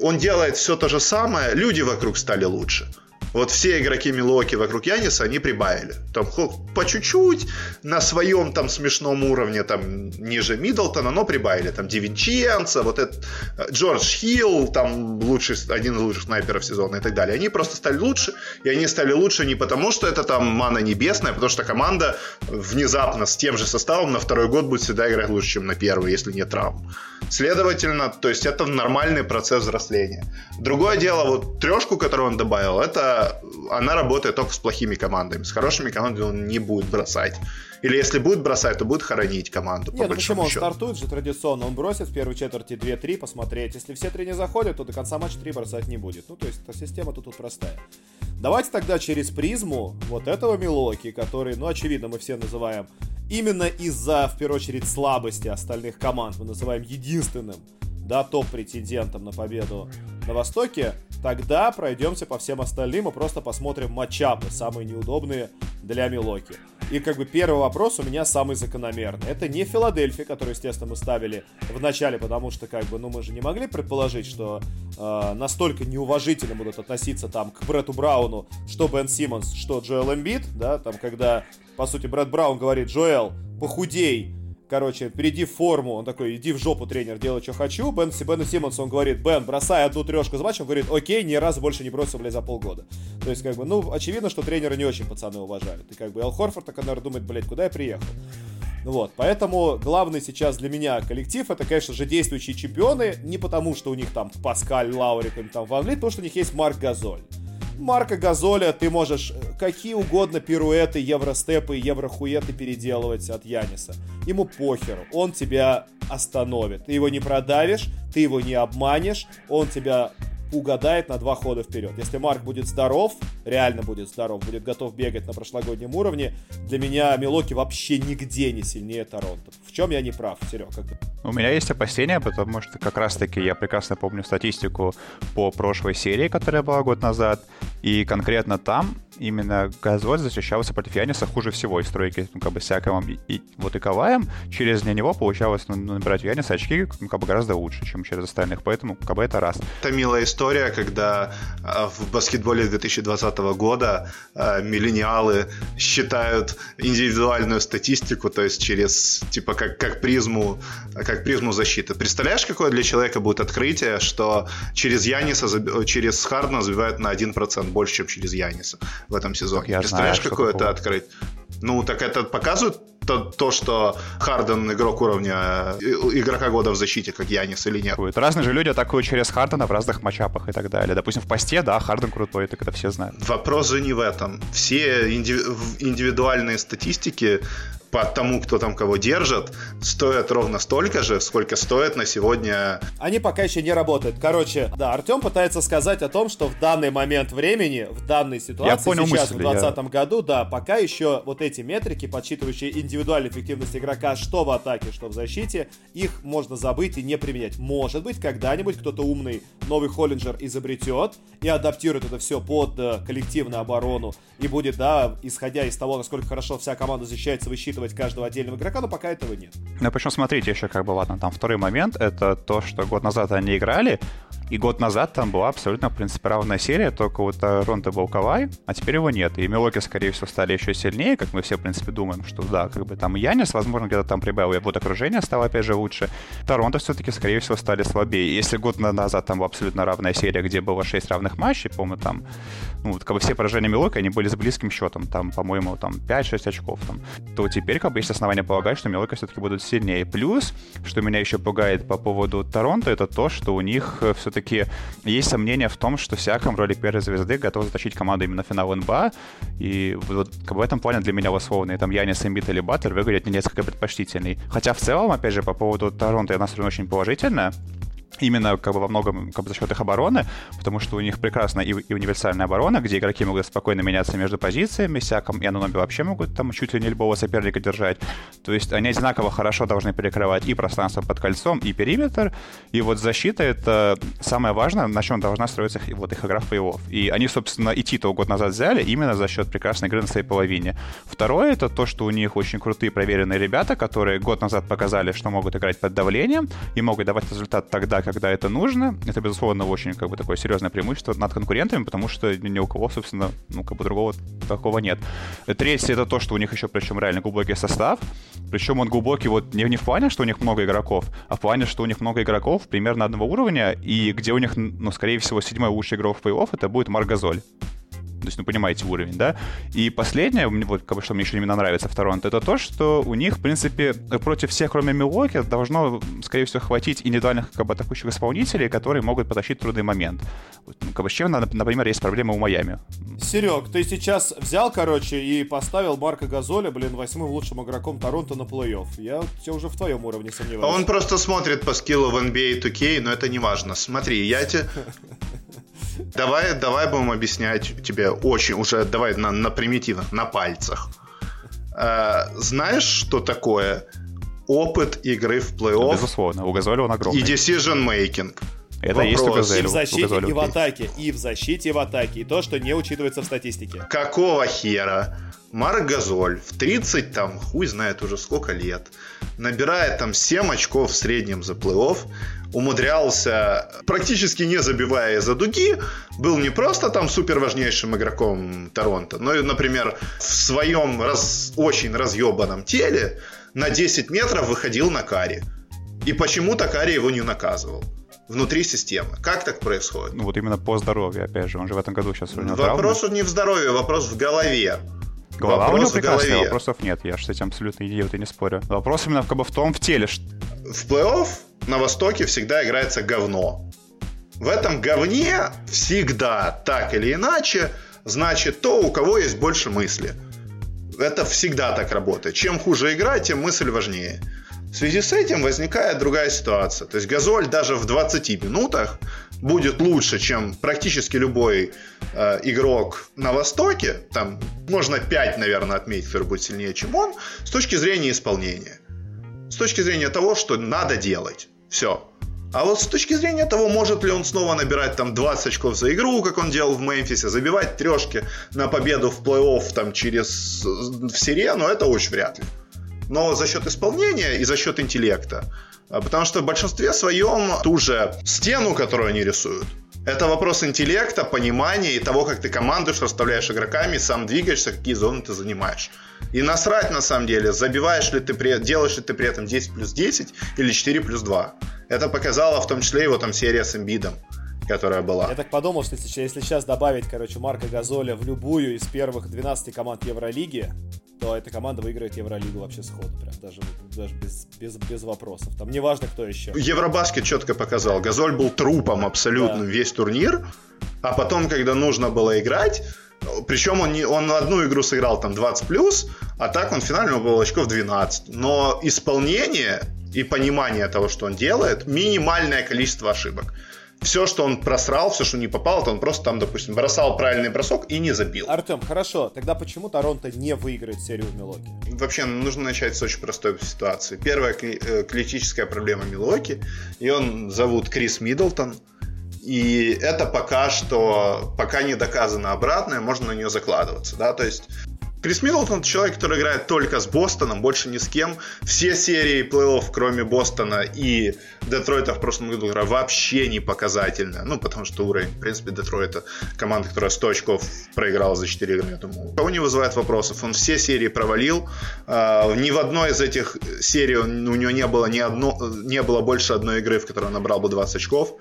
Он делает все то же самое, люди вокруг стали лучше. Вот все игроки Милоки вокруг Яниса, они прибавили. Там по чуть-чуть, на своем там смешном уровне, там ниже Миддлтона, но прибавили. Там Дивинченца, вот этот э, Джордж Хилл, там лучший, один из лучших снайперов сезона и так далее. Они просто стали лучше, и они стали лучше не потому, что это там мана небесная, а потому что команда внезапно с тем же составом на второй год будет всегда играть лучше, чем на первый, если нет травм. Следовательно, то есть это нормальный процесс взросления. Другое дело, вот трешку, которую он добавил, это она работает только с плохими командами. С хорошими командами он не будет бросать. Или если будет бросать, то будет хоронить команду. Нет, ну почему он стартует же традиционно? Он бросит в первой четверти 2-3 посмотреть. Если все три не заходят, то до конца матча 3 бросать не будет. Ну, то есть система тут, тут простая. Давайте тогда через призму вот этого Милоки, который, ну, очевидно, мы все называем именно из-за, в первую очередь, слабости остальных команд, мы называем единственным, да, топ-претендентом на победу на Востоке, тогда пройдемся по всем остальным и просто посмотрим матчапы, самые неудобные для Милоки. И как бы первый вопрос у меня самый закономерный. Это не Филадельфия, которую, естественно, мы ставили в начале, потому что, как бы, ну, мы же не могли предположить, что э, настолько неуважительно будут относиться там к Брэду Брауну, что Бен Симмонс, что Джоэл Эмбит, да, там, когда, по сути, Брэд Браун говорит, Джоэл, похудей, короче, перейди в форму, он такой, иди в жопу, тренер, делай, что хочу. Бен, Бену Симмонсу он говорит, Бен, бросай одну трешку за матч, он говорит, окей, ни разу больше не бросил, блядь, за полгода. То есть, как бы, ну, очевидно, что тренеры не очень пацаны уважают. И как бы Эл Хорфорд, так, наверное, думает, блядь, куда я приехал? Ну вот, поэтому главный сейчас для меня коллектив это, конечно же, действующие чемпионы, не потому, что у них там Паскаль, Лаурик там Ван Лит, потому что у них есть Марк Газоль. Марка Газоля ты можешь э, какие угодно пируэты, евростепы еврохуеты переделывать от Яниса. Ему похеру, он тебя остановит. Ты его не продавишь, ты его не обманешь, он тебя угадает на два хода вперед. Если Марк будет здоров, реально будет здоров, будет готов бегать на прошлогоднем уровне, для меня Милоки вообще нигде не сильнее Торонто. В чем я не прав, Серега? Как У меня есть опасения, потому что как раз-таки я прекрасно помню статистику по прошлой серии, которая была год назад, и конкретно там именно Газоль защищался против Яниса хуже всего из тройки, ну, как бы с и, и вот и Каваем. Через него получалось ну, набирать Яниса очки ну, как бы гораздо лучше, чем через остальных, поэтому как бы это раз. Это милая история, когда а, в баскетболе 2020 года а, миллениалы считают индивидуальную статистику, то есть через, типа, как, как призму как призму защиты. Представляешь, какое для человека будет открытие, что через Яниса, через Хардна забивают на 1% больше, чем через Яниса в этом сезоне. Я Представляешь, знаю, какое это открыть? Ну, так это показывает то, то, что Харден игрок уровня э, игрока года в защите, как Янис или нет. Разные же люди атакуют через Хардена в разных матчапах и так далее. Допустим, в посте, да, Харден крутой, так это все знают. Вопрос же не в этом. Все индивидуальные статистики по тому, кто там кого держит, стоят ровно столько же, сколько стоят на сегодня. Они пока еще не работают. Короче, да, Артем пытается сказать о том, что в данный момент времени, в данной ситуации, понял сейчас, мысли, в 2020 я... году, да, пока еще вот эти метрики, подсчитывающие индивидуальную эффективность игрока, что в атаке, что в защите, их можно забыть и не применять. Может быть, когда-нибудь кто-то умный новый Холлинджер изобретет и адаптирует это все под э, коллективную оборону и будет, да, исходя из того, насколько хорошо вся команда защищается, высчитывать учитывать каждого отдельного игрока, но пока этого нет. Ну, причем, смотрите, еще как бы, ладно, там второй момент, это то, что год назад они играли, и год назад там была абсолютно, в принципе, равная серия, только вот Ронто был Кавай, а теперь его нет. И Милоки, скорее всего, стали еще сильнее, как мы все, в принципе, думаем, что да, как бы там Янис, возможно, где-то там прибавил, вот окружение стало, опять же, лучше. Торонто все-таки, скорее всего, стали слабее. Если год назад там была абсолютно равная серия, где было 6 равных матчей, помню, там, ну, вот, как бы все поражения Милоки, они были с близким счетом, там, по-моему, там 5-6 очков, там, то теперь, как бы, есть основания полагать, что Милоки все-таки будут сильнее. Плюс, что меня еще пугает по поводу Торонто, это то, что у них э, все-таки есть сомнения в том, что Сиаком в роли первой звезды готов затащить команду именно в финал НБА. И вот как бы в этом плане для меня условные там Янис, Эмбит или Баттер выглядят не несколько предпочтительней. Хотя в целом, опять же, по поводу Торонто я настроен очень положительно именно как бы во многом как бы за счет их обороны, потому что у них прекрасная и, и универсальная оборона, где игроки могут спокойно меняться между позициями, Сяком и Ануноби вообще могут там чуть ли не любого соперника держать. То есть они одинаково хорошо должны перекрывать и пространство под кольцом, и периметр. И вот защита — это самое важное, на чем должна строиться их, вот их игра в плей-офф. И они, собственно, и титул год назад взяли именно за счет прекрасной игры на своей половине. Второе — это то, что у них очень крутые проверенные ребята, которые год назад показали, что могут играть под давлением и могут давать результат тогда, тогда, когда это нужно. Это, безусловно, очень как бы такое серьезное преимущество над конкурентами, потому что ни у кого, собственно, ну, как бы другого такого нет. Третье — это то, что у них еще, причем, реально глубокий состав. Причем он глубокий вот не, не в плане, что у них много игроков, а в плане, что у них много игроков примерно одного уровня, и где у них, ну, скорее всего, седьмой лучший игрок в плей-офф, это будет Маргазоль. То есть, ну, понимаете уровень, да? И последнее, вот, как бы, что мне еще именно нравится в Торонто, это то, что у них, в принципе, против всех, кроме Милоки, должно, скорее всего, хватить индивидуальных, как бы, атакующих исполнителей, которые могут потащить трудный момент. Вот, ну, как бы, с чем, например, есть проблемы у Майами. Серег, ты сейчас взял, короче, и поставил Марка Газоля, блин, восьмым лучшим игроком Торонто на плей-офф. Я все уже в твоем уровне сомневаюсь. Он просто смотрит по скиллу в NBA 2K, но это не важно. Смотри, я тебе... Давай, давай будем объяснять тебе очень, уже давай на, на примитивных, на пальцах. Э, знаешь, что такое опыт игры в плей-офф? Безусловно, у Газоля он огромный. И decision making. Это Вопрос. есть у Газель. И в защите, и в атаке. И в защите, и в атаке. И то, что не учитывается в статистике. Какого хера? Марк Газоль в 30, там, хуй знает уже сколько лет, набирает там 7 очков в среднем за плей-офф, умудрялся, практически не забивая за дуги, был не просто там супер важнейшим игроком Торонто, но и, например, в своем раз, очень разъебанном теле на 10 метров выходил на кари. И почему-то Кари его не наказывал внутри системы. Как так происходит? Ну вот именно по здоровью, опять же, он же в этом году сейчас у него Вопрос не в здоровье, вопрос в голове. Голова вопрос у него прекрасная, вопросов нет, я же с этим абсолютно идиот и не спорю. Вопрос именно как бы в том, в теле. В плей-офф на Востоке всегда играется говно. В этом говне всегда, так или иначе, значит то, у кого есть больше мысли. Это всегда так работает. Чем хуже игра, тем мысль важнее. В связи с этим возникает другая ситуация. То есть Газоль даже в 20 минутах будет лучше, чем практически любой э, игрок на Востоке. Там можно 5, наверное, отметить, который будет сильнее, чем он, с точки зрения исполнения. С точки зрения того, что надо делать. Все. А вот с точки зрения того, может ли он снова набирать там 20 очков за игру, как он делал в Мемфисе, забивать трешки на победу в плей-офф там через в сирену, это очень вряд ли. Но за счет исполнения и за счет интеллекта. А, потому что в большинстве своем ту же стену, которую они рисуют, это вопрос интеллекта, понимания и того, как ты командуешь, расставляешь игроками, сам двигаешься, какие зоны ты занимаешь. И насрать на самом деле, забиваешь ли ты, при, делаешь ли ты при этом 10 плюс 10 или 4 плюс 2. Это показала в том числе его там серия с Эмбидом которая была. Я так подумал, что если, если сейчас добавить, короче, Марка Газоля в любую из первых 12 команд Евролиги, то эта команда выиграет Евролигу вообще сходу, прям даже, даже без, без, без вопросов. Там не важно, кто еще. Евробаскет четко показал. Газоль был трупом абсолютно да. весь турнир, а потом, когда нужно было играть, причем он, не, он одну игру сыграл там 20 плюс, а так он у был очков 12. Но исполнение и понимание того, что он делает, минимальное количество ошибок все, что он просрал, все, что не попало, то он просто там, допустим, бросал правильный бросок и не забил. Артем, хорошо, тогда почему Торонто не выиграет серию в Милоке? Вообще, нужно начать с очень простой ситуации. Первая э, критическая проблема Милоки, и он зовут Крис Миддлтон, и это пока что, пока не доказано обратное, можно на нее закладываться, да, то есть Крис Миддлтон человек, который играет только с Бостоном, больше ни с кем. Все серии плей-офф, кроме Бостона и Детройта в прошлом году вообще не показательная. Ну, потому что уровень, в принципе, Детройта команда, которая 100 очков проиграла за 4 игры, я думаю. Кого не вызывает вопросов. Он все серии провалил. А, ни в одной из этих серий у него не было, ни одно, не было больше одной игры, в которой он набрал бы 20 очков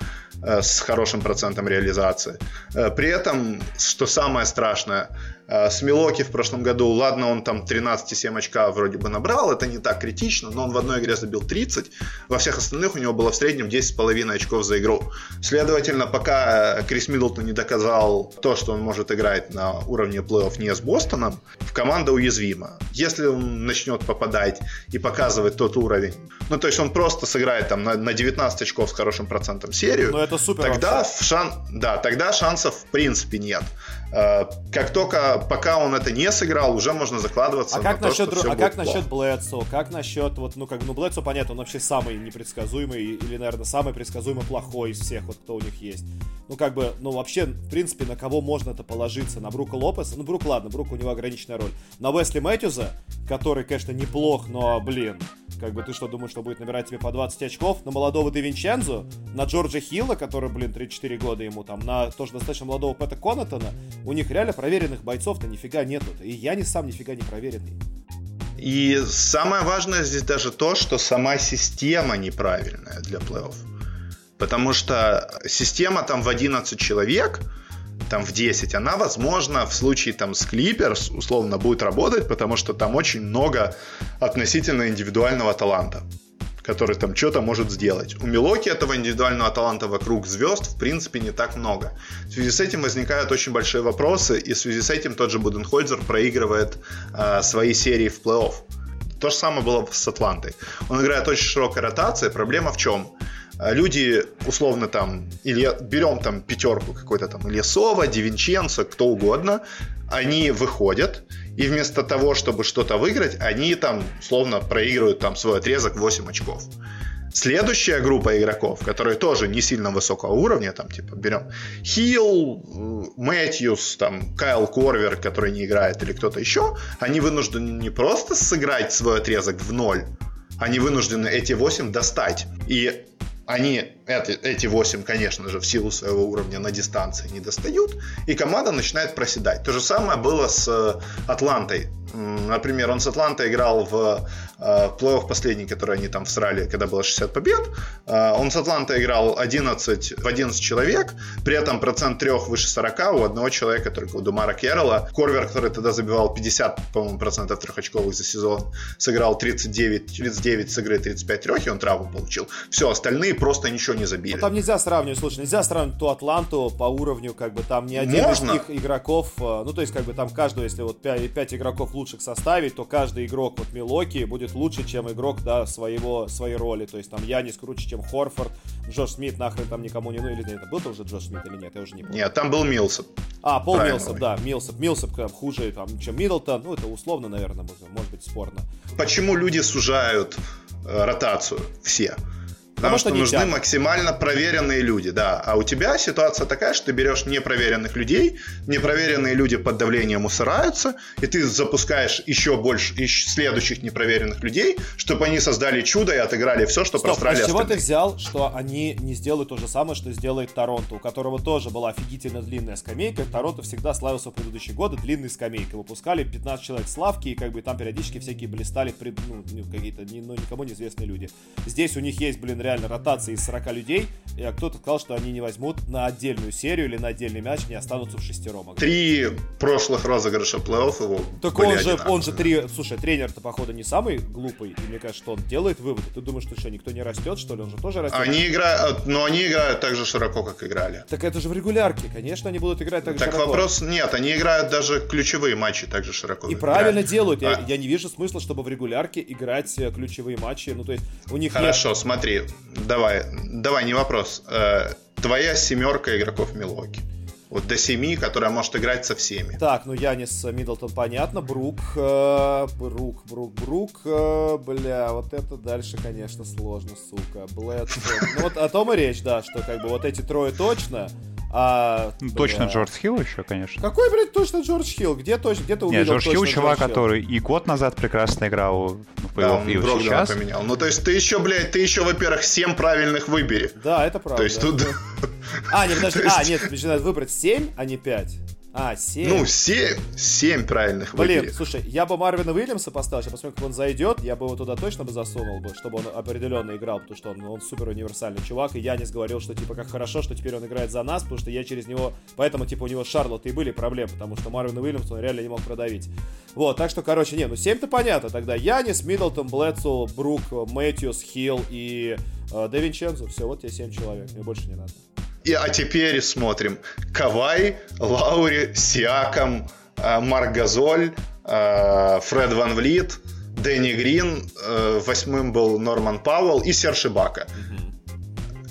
э, с хорошим процентом реализации. Э, при этом, что самое страшное, с Милоки в прошлом году, ладно, он там 13,7 очка вроде бы набрал, это не так критично, но он в одной игре забил 30, во всех остальных у него было в среднем 10,5 очков за игру. Следовательно, пока Крис Миддлтон не доказал то, что он может играть на уровне плей-офф не с Бостоном, команда уязвима. Если он начнет попадать и показывать тот уровень, ну то есть он просто сыграет там на, на 19 очков с хорошим процентом серию, но это супер тогда, шан... да, тогда шансов в принципе нет. Э, как только пока он это не сыграл, уже можно закладываться а как на насчет, то, что А как насчет Блэдсо? Как насчет, вот, ну, как, ну, Блэдсо, понятно, он вообще самый непредсказуемый, или, наверное, самый предсказуемо плохой из всех, вот, кто у них есть. Ну, как бы, ну, вообще, в принципе, на кого можно это положиться? На Брука Лопеса? Ну, Брук, ладно, Брук у него ограниченная роль. На Уэсли Мэтьюза, который, конечно, неплох, но, блин, Как бы ты что, думаешь, что будет набирать тебе по 20 очков? На молодого Де Винчензо, на Джорджа Хилла, который, блин, 3-4 года ему там, на тоже достаточно молодого Пэта Конатона, у них реально проверенных бойцов-то нифига нету. И я не сам нифига не проверенный. И самое важное здесь даже то, что сама система неправильная для плей-офф. Потому что система там в 11 человек, там в 10, она, возможно, в случае там с Clippers условно будет работать, потому что там очень много относительно индивидуального таланта который там что-то может сделать. У Милоки этого индивидуального таланта вокруг звезд, в принципе, не так много. В связи с этим возникают очень большие вопросы, и в связи с этим тот же Буденхользер проигрывает э, свои серии в плей-офф. То же самое было с Атлантой. Он играет очень широкой ротацией. Проблема в чем? А, люди, условно, там, или берем там пятерку какой-то там Ильясова, Дивинченцо, кто угодно, они выходят, и вместо того, чтобы что-то выиграть, они там, условно, проигрывают там свой отрезок 8 очков. Следующая группа игроков, которые тоже не сильно высокого уровня, там, типа, берем Хилл, Мэтьюс, там, Кайл Корвер, который не играет, или кто-то еще, они вынуждены не просто сыграть свой отрезок в ноль, они вынуждены эти 8 достать. И они эти, эти 8, конечно же, в силу своего уровня на дистанции не достают, и команда начинает проседать. То же самое было с э, Атлантой. Например, он с Атлантой играл в э, плей-офф последний, который они там всрали, когда было 60 побед. Э, он с Атлантой играл 11, в 11 человек, при этом процент трех выше 40 у одного человека, только у Думара Керролла. Корвер, который тогда забивал 50, по-моему, процентов трехочковых за сезон, сыграл 39, 39 с игры 35 трех, и он травму получил. Все, остальные просто ничего не забили. Ну, там нельзя сравнивать, слушай, нельзя сравнивать ту Атланту по уровню, как бы там не один Можно. из них игроков, э, ну то есть как бы там каждого, если вот 5, 5 игроков лучших составить, то каждый игрок вот Милоки будет лучше, чем игрок, да, своего, своей роли. То есть там Янис круче, чем Хорфорд, Джош Смит нахрен там никому не... Ну или нет, был там уже Джош Смит или нет, я уже не помню. Нет, там был Милсоп. А, Пол Милсоп, да, Милсоп. Милсоп там, хуже, там, чем Миддлтон. Ну, это условно, наверное, может быть спорно. Почему люди сужают э, ротацию? Все. Потому, что, что нужны тянут. максимально проверенные люди, да. А у тебя ситуация такая, что ты берешь непроверенных людей, непроверенные люди под давлением усыраются, и ты запускаешь еще больше еще следующих непроверенных людей, чтобы они создали чудо и отыграли все, что Стоп, просрали а с чего ты взял, что они не сделают то же самое, что сделает Торонто, у которого тоже была офигительно длинная скамейка. Торонто всегда славился в предыдущие годы длинной скамейкой. Выпускали 15 человек с лавки, и как бы там периодически всякие блистали ну, какие-то ну, никому неизвестные люди. Здесь у них есть, блин, реально ротации из 40 людей, и кто-то сказал, что они не возьмут на отдельную серию или на отдельный мяч, не останутся в шестером. Три прошлых розыгрыша плей-офф его Так он же, он же три... Слушай, тренер-то, походу, не самый глупый, и мне кажется, что он делает выводы. Ты думаешь, что что, никто не растет, что ли? Он же тоже растет. Они играют, но они играют так же широко, как играли. Так это же в регулярке, конечно, они будут играть так же так широко. Вопрос, нет, они играют даже ключевые матчи так же широко. И правильно делают. А... Я, я не вижу смысла, чтобы в регулярке играть э, ключевые матчи. Ну, то есть у них Хорошо, нет... смотри, давай, давай, не вопрос. Э, твоя семерка игроков Милоки. Вот до семи, которая может играть со всеми. Так, ну Янис, Миддлтон, понятно. Брук, э, Брук, Брук, Брук. Э, бля, вот это дальше, конечно, сложно, сука. Блэд. Ну вот о том и речь, да, что как бы вот эти трое точно. А, ну, точно Джордж Хилл еще, конечно. Какой, блядь, точно Джордж Хилл? Где точно? Где ты увидел Нет, Джордж Хилл чувак, который и год назад прекрасно играл в да, он и сейчас. поменял. Ну, то есть ты еще, блядь, ты еще, во-первых, 7 правильных выбери. Да, это правда. То есть тут... А, нет, подожди, а, нет, надо выбрать 7, а не 5. А, 7. Ну, 7. 7 правильных Блин, выбери. слушай, я бы Марвина Уильямса поставил, сейчас посмотрим, как он зайдет, я бы его туда точно бы засунул бы, чтобы он определенно играл, потому что он, он супер универсальный чувак, и Янис говорил, что типа как хорошо, что теперь он играет за нас, потому что я через него, поэтому типа у него с Шарлотт и были проблемы, потому что Марвин Уильямс он реально не мог продавить. Вот, так что, короче, не, ну 7-то понятно, тогда Янис, Миддлтон, Блэдсо, Брук, Мэтьюс, Хилл и э, Девинчензо, все, вот тебе 7 человек, мне больше не надо. И, а теперь смотрим. Кавай, Лаури, Сиаком, э, Марк Газоль, э, Фред Ван Влит, Дэнни Грин, э, восьмым был Норман Пауэлл и Серж Ибака.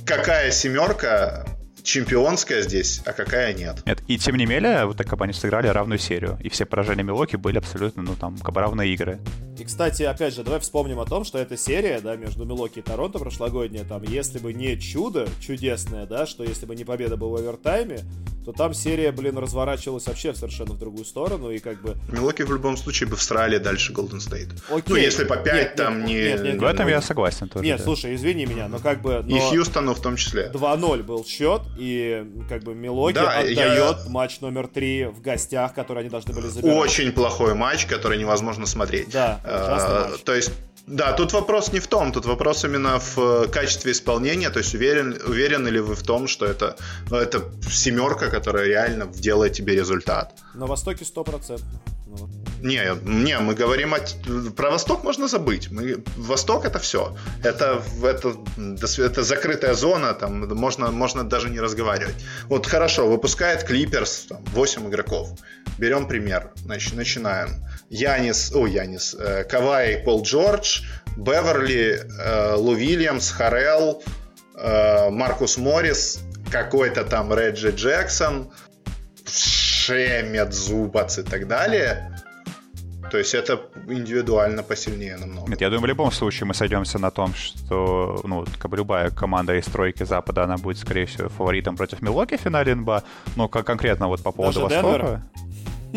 Какая семерка чемпионская здесь, а какая нет. Нет, и тем не менее, вот так как они сыграли равную серию, и все поражения Милоки были абсолютно, ну, там, как бы равные игры. И, кстати, опять же, давай вспомним о том, что эта серия, да, между Милоки и Торонто прошлогодняя, там, если бы не чудо чудесное, да, что если бы не победа была в овертайме, то там серия, блин, разворачивалась вообще совершенно в другую сторону, и как бы... Милоки в любом случае бы всрали дальше Golden State. Окей. Ну, если по 5 нет, там нет, не... Нет, нет, в этом я согласен тоже. Нет, да. слушай, извини меня, но как бы... Но... И Хьюстону в том числе. 2-0 был счет, и как бы Милоки да, отдает я... матч номер 3 в гостях, который они должны были забирать. Очень плохой матч, который невозможно смотреть. Да, а, матч. То есть да, тут вопрос не в том, тут вопрос именно в э, качестве исполнения, то есть уверен, уверены ли вы в том, что это, ну, это семерка, которая реально делает тебе результат. На Востоке 100%. Не, не, мы говорим о... Про Восток можно забыть. Мы... Восток это все. Это, это, это закрытая зона, там можно, можно даже не разговаривать. Вот хорошо, выпускает Клиперс, там, 8 игроков. Берем пример. Значит, начинаем. Янис, о, Янис, э, Кавай, Пол Джордж, Беверли, э, Лу Вильямс, Харрелл, э, Маркус Моррис, какой-то там Реджи Джексон, Шемет, Зубац и так далее. То есть это индивидуально посильнее намного. Нет, я думаю, в любом случае мы сойдемся на том, что ну, как бы любая команда из тройки Запада, она будет, скорее всего, фаворитом против Милоки в финале НБА. Но как конкретно вот по поводу Даже Востока... Денвер?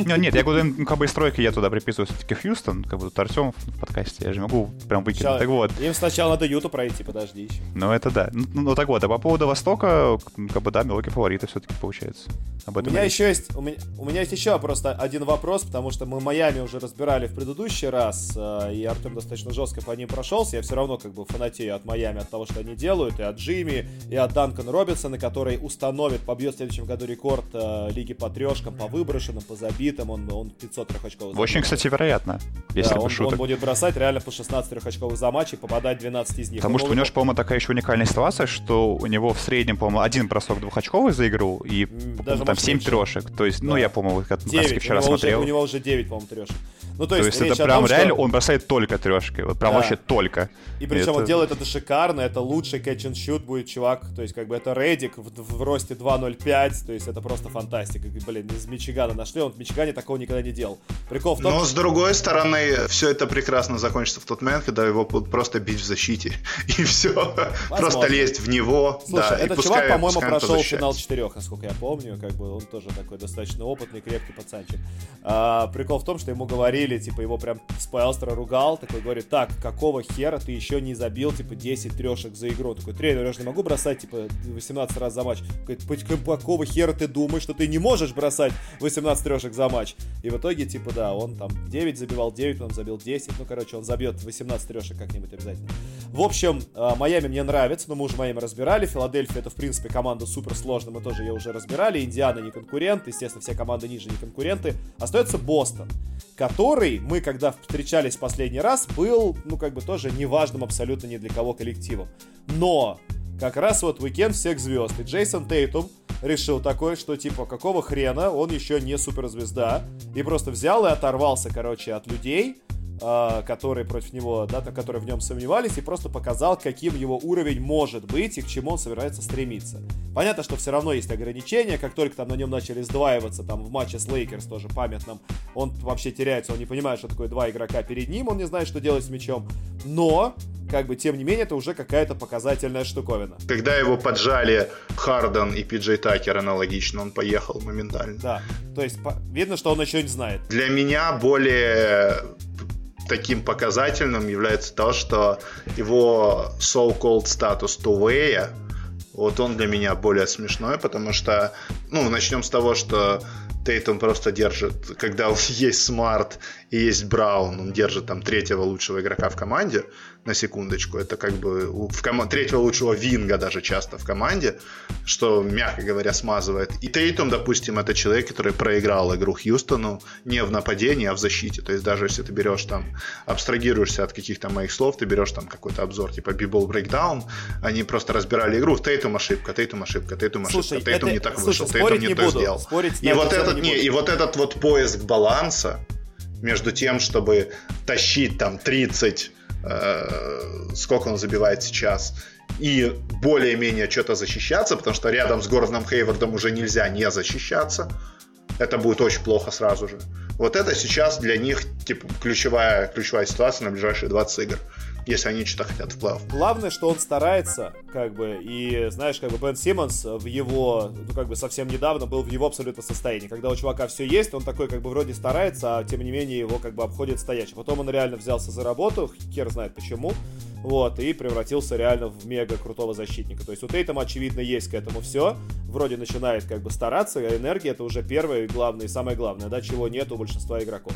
Нет, я говорю, ну, как бы из тройки я туда приписываю все-таки Хьюстон, как бы тут Артем в подкасте, я же могу прям выкинуть. Так вот. Им сначала надо Юту пройти, подожди еще. Ну это да. Ну, ну так вот, а по поводу Востока, как бы да, Милоки фавориты все-таки получается. Об этом у меня еще есть, у меня, у меня есть еще просто один вопрос, потому что мы Майами уже разбирали в предыдущий раз, э, и Артем достаточно жестко по ним прошелся. Я все равно как бы фанатею от Майами, от того, что они делают, и от Джимми, и от Данкана Робинсона, который установит, побьет в следующем году рекорд э, лиги по трешкам, по выброшенным, по забитым. Он, он 500 трехочковых. Очень, кстати, вероятно, если да, он, шуток. он будет бросать реально по 16 трехочковых за матч и попадать 12 из них. Потому он что у него, по-моему, такая еще уникальная ситуация, что у него в среднем, по-моему, один бросок двухочковый за игру и Даже, там 7 трешек. То есть, ну, да. ну, я, по-моему, как, вчера смотрел. Уже, у него уже 9, по-моему, трешек. Ну, то есть, то есть это прям том, реально, что... он бросает только трешки, вот прям да. вообще только. И причем это... он делает это шикарно, это лучший catch and shoot будет чувак, то есть как бы это Редик в, в росте 2.05, то есть это просто фантастика. Блин, из Мичигана нашли, он Мичигане такого никогда не делал. Прикол в том, Но с другой стороны, все это прекрасно закончится в тот момент, когда его будут просто бить в защите. И все. Возможно. Просто лезть в него. Слушай, да, этот пускай, чувак, по-моему, прошел финал четырех, насколько я помню. Как бы он тоже такой достаточно опытный, крепкий пацанчик. А, прикол в том, что ему говорили, типа, его прям Спайлстера ругал, такой говорит, так, какого хера ты еще не забил, типа, 10 трешек за игру? Такой, тренер, я же не могу бросать, типа, 18 раз за матч. Говорит, какого хера ты думаешь, что ты не можешь бросать 18 трешек за матч? И в итоге, типа, да, он там 9 забивал, 9, он забил 10. Ну, короче, он забьет 18 трешек как-нибудь обязательно. В общем, а, Майами мне нравится, но мы уже Майами разбирали. Филадельфия это, в принципе, команда супер сложная, мы тоже ее уже разбирали. Индиана не конкурент, естественно, все команды ниже не конкуренты. Остается Бостон, который мы, когда встречались последний раз, был, ну, как бы тоже неважным абсолютно ни для кого коллективом. Но как раз вот уикенд всех звезд. И Джейсон Тейтум решил такое, что типа, какого хрена, он еще не суперзвезда. И просто взял и оторвался, короче, от людей, э, которые против него, да, которые в нем сомневались, и просто показал, каким его уровень может быть и к чему он собирается стремиться. Понятно, что все равно есть ограничения, как только там на нем начали сдваиваться, там в матче с Лейкерс тоже памятном, он вообще теряется, он не понимает, что такое два игрока перед ним, он не знает, что делать с мячом. Но как бы, тем не менее, это уже какая-то показательная штуковина. Когда его поджали Харден и Пиджей Такер аналогично, он поехал моментально. Да, то есть по- видно, что он еще не знает. Для меня более таким показательным является то, что его so-called статус Тувея, вот он для меня более смешной, потому что, ну, начнем с того, что Тейтон просто держит, когда есть Смарт и есть Браун, он держит там третьего лучшего игрока в команде, на секундочку. Это как бы в ком... третьего лучшего винга даже часто в команде, что, мягко говоря, смазывает. И Тейтум, допустим, это человек, который проиграл игру Хьюстону не в нападении, а в защите. То есть даже если ты берешь там, абстрагируешься от каких-то моих слов, ты берешь там какой-то обзор типа B-Ball Breakdown, они просто разбирали игру. Тейтум ошибка, Тейтум ошибка, Тейтум ошибка, Слушай, Тейтум это... не так слушай, вышел, Тейтум не, не то буду. сделал. Спорить и вот этот, не, не и вот этот вот поиск баланса между тем, чтобы тащить там 30 Э, сколько он забивает сейчас, и более-менее что-то защищаться, потому что рядом с Гордоном Хейвардом уже нельзя не защищаться. Это будет очень плохо сразу же. Вот это сейчас для них типа, ключевая, ключевая ситуация на ближайшие 20 игр. Если они что-то хотят в плей-офф. Главное, что он старается, как бы, и, знаешь, как бы Бен Симмонс в его, ну, как бы, совсем недавно был в его абсолютно состоянии. Когда у чувака все есть, он такой, как бы, вроде старается, а тем не менее его, как бы, обходит стоячий. Потом он реально взялся за работу, хер знает почему, вот, и превратился реально в мега крутого защитника. То есть у Тейтома, очевидно, есть к этому все. Вроде начинает, как бы, стараться, а энергия это уже первое и главное, и самое главное, да, чего нет у большинства игроков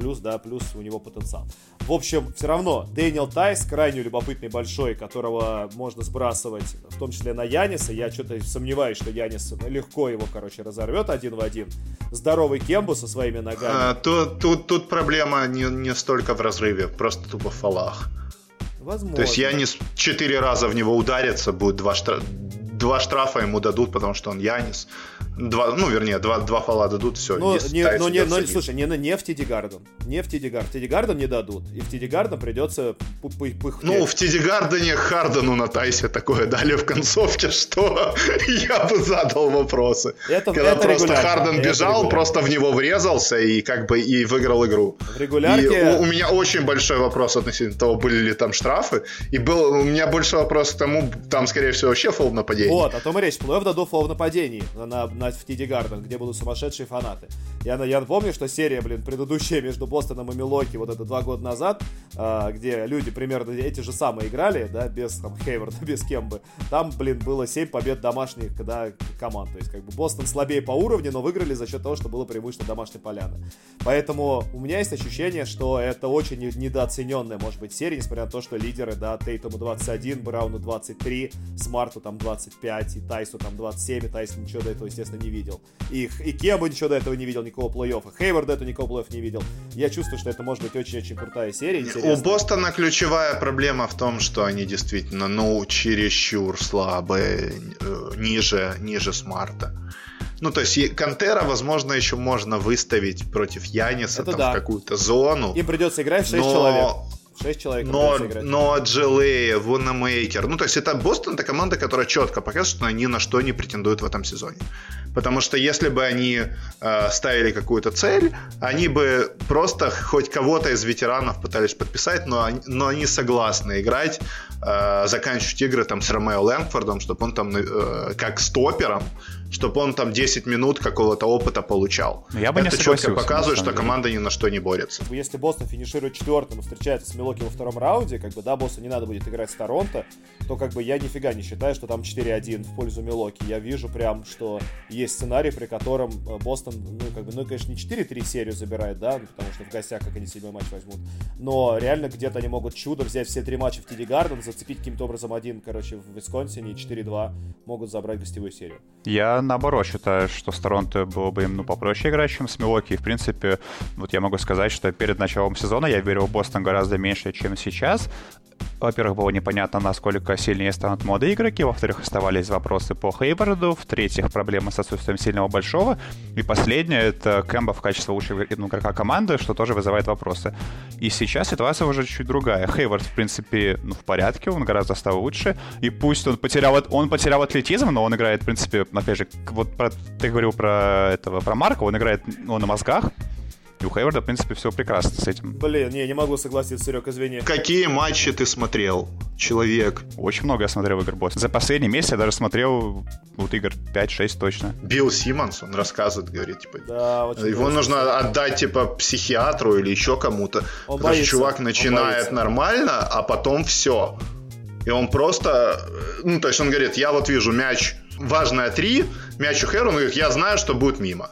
плюс, да, плюс у него потенциал. В общем, все равно, Дэниел Тайс, крайне любопытный большой, которого можно сбрасывать, в том числе на Яниса. Я что-то сомневаюсь, что Янис легко его, короче, разорвет один в один. Здоровый Кембу со своими ногами. А, тут, тут, тут проблема не, не столько в разрыве, просто тупо в фалах. Возможно. То есть Янис четыре раза в него ударится, будет два, штрафа, два штрафа ему дадут, потому что он Янис. Два, ну, вернее, два, два фола дадут, все. Но, не, но, не, но слушай, не, не в TD Garden. Не в TD Garden. TD Garden не дадут. И в TD Garden придется пыхтеть. Ну, в TD Garden е Хардену на Тайсе такое дали в концовке, что я бы задал вопросы. Это, Когда это просто Харден бежал, просто в него врезался и как бы и выиграл игру. В регулярке... И у, у меня очень большой вопрос относительно того, были ли там штрафы. И был, у меня больше вопрос к тому, там, скорее всего, вообще фол в нападении. Вот, о том и речь. Плей-офф дадут фол в нападении на, на, в TD Garden, где будут сумасшедшие фанаты. Я, я помню, что серия, блин, предыдущая между Бостоном и Милуоки, вот это два года назад, э, где люди примерно эти же самые играли, да, без там Хейварда, без Кембы. Там, блин, было 7 побед домашних, когда команд. То есть, как бы Бостон слабее по уровню, но выиграли за счет того, что было преимущество домашней поляны. Поэтому у меня есть ощущение, что это очень недооцененная, может быть, серия, несмотря на то, что лидеры, да, Тейтому 21, Брауну 23, Смарту там 25, и Тайсу там 27, и Тайс ничего до этого, естественно, не видел. И, и Кемба ничего до этого не видел, никакого плей-оффа. Хейвард до этого никакого плей-оффа не видел. Я чувствую, что это может быть очень-очень крутая серия. Интересная. У Бостона ключевая проблема в том, что они действительно, ну, чересчур слабые, э, ниже, ниже Смарта. Ну, то есть Кантера, возможно, еще можно выставить против Яниса там, да. в какую-то зону. Им придется играть в 6 но... человек. 6 человек но, но Джилей, Вунамейкер. Ну, то есть это Бостон, это команда, которая четко показывает, что они ни на что не претендуют в этом сезоне. Потому что если бы они э, ставили какую-то цель, они бы просто хоть кого-то из ветеранов пытались подписать, но, но они согласны играть, э, заканчивать игры там с Ромео Лэнгфордом, чтобы он там э, как стопером чтобы он там 10 минут какого-то опыта получал. Я бы Это не четко показывает, что команда ни на что не борется. Если Бостон финиширует четвертым и встречается с Милоки во втором раунде, как бы, да, Бостон не надо будет играть с Торонто, то как бы я нифига не считаю, что там 4-1 в пользу Милоки. Я вижу прям, что есть сценарий, при котором э, Бостон, ну, как бы, ну, конечно, не 4-3 серию забирает, да, ну, потому что в гостях, как они седьмой матч возьмут, но реально где-то они могут чудо взять все три матча в Тиди Гарден, зацепить каким-то образом один, короче, в Висконсине и 4-2 могут забрать гостевую серию. Я наоборот считаю, что с Торонто было бы им ну, попроще играть, чем с Милоки. И, в принципе, вот я могу сказать, что перед началом сезона я верил в Бостон гораздо меньше, чем сейчас во-первых, было непонятно, насколько сильнее станут молодые игроки, во-вторых, оставались вопросы по Хейварду, в-третьих, проблемы с отсутствием сильного большого, и последнее — это Кэмпа в качестве лучшего ну, игрока команды, что тоже вызывает вопросы. И сейчас ситуация уже чуть другая. Хейвард, в принципе, ну, в порядке, он гораздо стал лучше, и пусть он потерял, он потерял атлетизм, но он играет, в принципе, опять же, вот про, ты говорил про этого, про Марка, он играет ну, на мозгах, и у Хейварда, в принципе, все прекрасно с этим. Блин, не, не могу согласиться, Серег, извини. Какие матчи ты смотрел, человек? Очень много я смотрел игр Бостона. За последний месяц я даже смотрел вот игр 5-6 точно. Билл Симмонс, он рассказывает, говорит, типа, да, очень его нужно отдать, типа, психиатру или еще кому-то. Он потому боится. что чувак начинает нормально, а потом все. И он просто, ну, то есть он говорит, я вот вижу мяч, важное три, мяч у Хэру, он говорит, я знаю, что будет мимо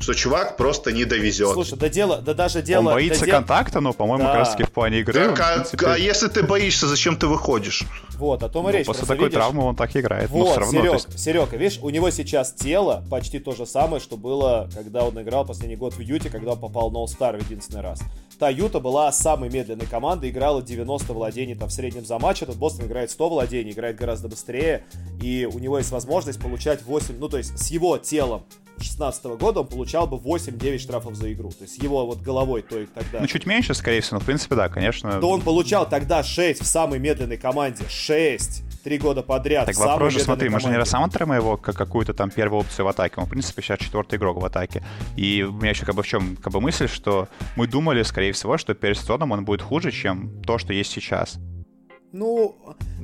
что чувак просто не довезет. Слушай, да дело, да даже дело... Он боится да контакта, но, по-моему, да. как раз таки в плане игры... Так, а, принципе... а если ты боишься, зачем ты выходишь? Вот, о том и ну, речь. После такой видишь... травмы он так играет. Вот, но равно, Серег, есть... Серега, видишь, у него сейчас тело почти то же самое, что было, когда он играл последний год в Юте, когда он попал на All-Star в единственный раз. Та Юта была самой медленной командой, играла 90 владений там, в среднем за матч, этот Бостон играет 100 владений, играет гораздо быстрее, и у него есть возможность получать 8, ну то есть с его телом 2016 года он получал бы 8-9 штрафов за игру. То есть его вот головой то и тогда. Ну, чуть меньше, скорее всего, но в принципе, да, конечно. То он получал тогда 6 в самой медленной команде. 6! Три года подряд. Так вопрос же, смотри, команде. мы же не рассматриваем его как какую-то там первую опцию в атаке. Он, в принципе, сейчас четвертый игрок в атаке. И у меня еще как бы в чем как бы мысль, что мы думали, скорее всего, что перед сезоном он будет хуже, чем то, что есть сейчас. Ну,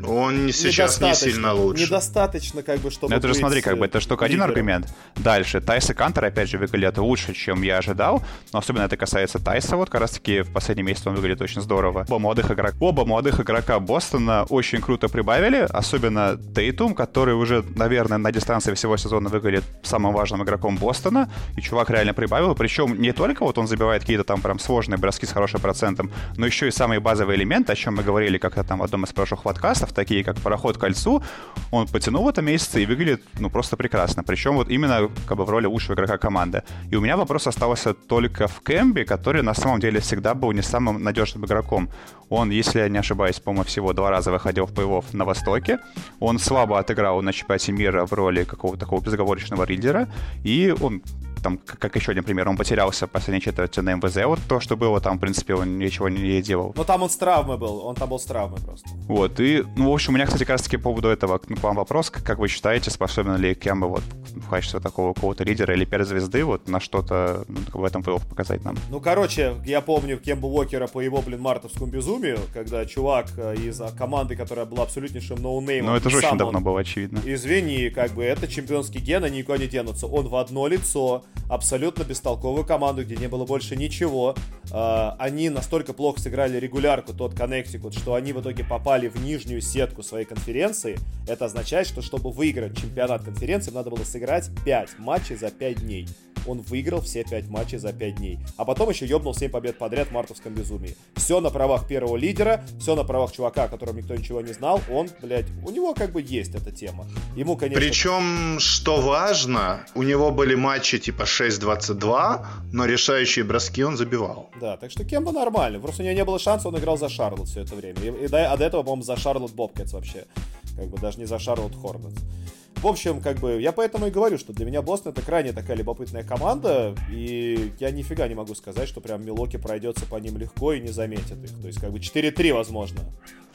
он сейчас не сильно лучше. Недостаточно, как бы, чтобы. Ну, это же смотри, как бы это же только один аргумент. Дальше. Тайс и Кантер, опять же, выглядят лучше, чем я ожидал. Но особенно это касается Тайса. Вот как раз таки в последний месяц он выглядит очень здорово. Оба молодых игрока, оба молодых игрока Бостона очень круто прибавили. Особенно Тейтум, который уже, наверное, на дистанции всего сезона выглядит самым важным игроком Бостона. И чувак реально прибавил. Причем не только вот он забивает какие-то там прям сложные броски с хорошим процентом, но еще и самые базовые элементы, о чем мы говорили как-то там в одном из прошлых подкастов, такие как пароход кольцу, он потянул в этом месяце и выглядит, ну, просто прекрасно. Причем вот именно как бы в роли лучшего игрока команды. И у меня вопрос остался только в Кэмби, который на самом деле всегда был не самым надежным игроком. Он, если я не ошибаюсь, по-моему, всего два раза выходил в плей на Востоке. Он слабо отыграл на чемпионате мира в роли какого-то такого безоговорочного лидера. И он там, как еще один пример, он потерялся последней четверти на МВЗ, вот то, что было, там, в принципе, он ничего не делал. Но там он с травмы был, он там был с травмой просто. Вот, и, ну, в общем, у меня, кстати, как раз-таки по поводу этого к вам вопрос, как вы считаете, способен ли Кемба вот в качестве такого какого-то лидера или перезвезды вот на что-то ну, в этом плей показать нам? Ну, короче, я помню Кембу Уокера по его, блин, мартовскому безумию, когда чувак э, из команды, которая была абсолютнейшим ноунеймом... Ну, это же очень давно было очевидно. Извини, как бы, это чемпионский ген, они никуда не денутся. Он в одно лицо, абсолютно бестолковую команду, где не было больше ничего. А, они настолько плохо сыграли регулярку, тот Коннектикут, что они в итоге попали в нижнюю сетку своей конференции. Это означает, что чтобы выиграть чемпионат конференции, надо было сыграть 5 матчей за 5 дней он выиграл все 5 матчей за 5 дней. А потом еще ёбнул 7 побед подряд в мартовском безумии. Все на правах первого лидера, все на правах чувака, о котором никто ничего не знал. Он, блядь, у него как бы есть эта тема. Ему, конечно... Причем, что важно, у него были матчи типа 6-22, но решающие броски он забивал. Да, так что Кемба нормально. Просто у него не было шанса, он играл за Шарлот все это время. И, и, а до этого, по-моему, за Шарлот Бобкетс вообще. Как бы даже не за Шарлот Хорнетс. В общем, как бы, я поэтому и говорю, что для меня Бостон это крайне такая любопытная команда, и я нифига не могу сказать, что прям Милоки пройдется по ним легко и не заметит их. То есть, как бы 4-3 возможно.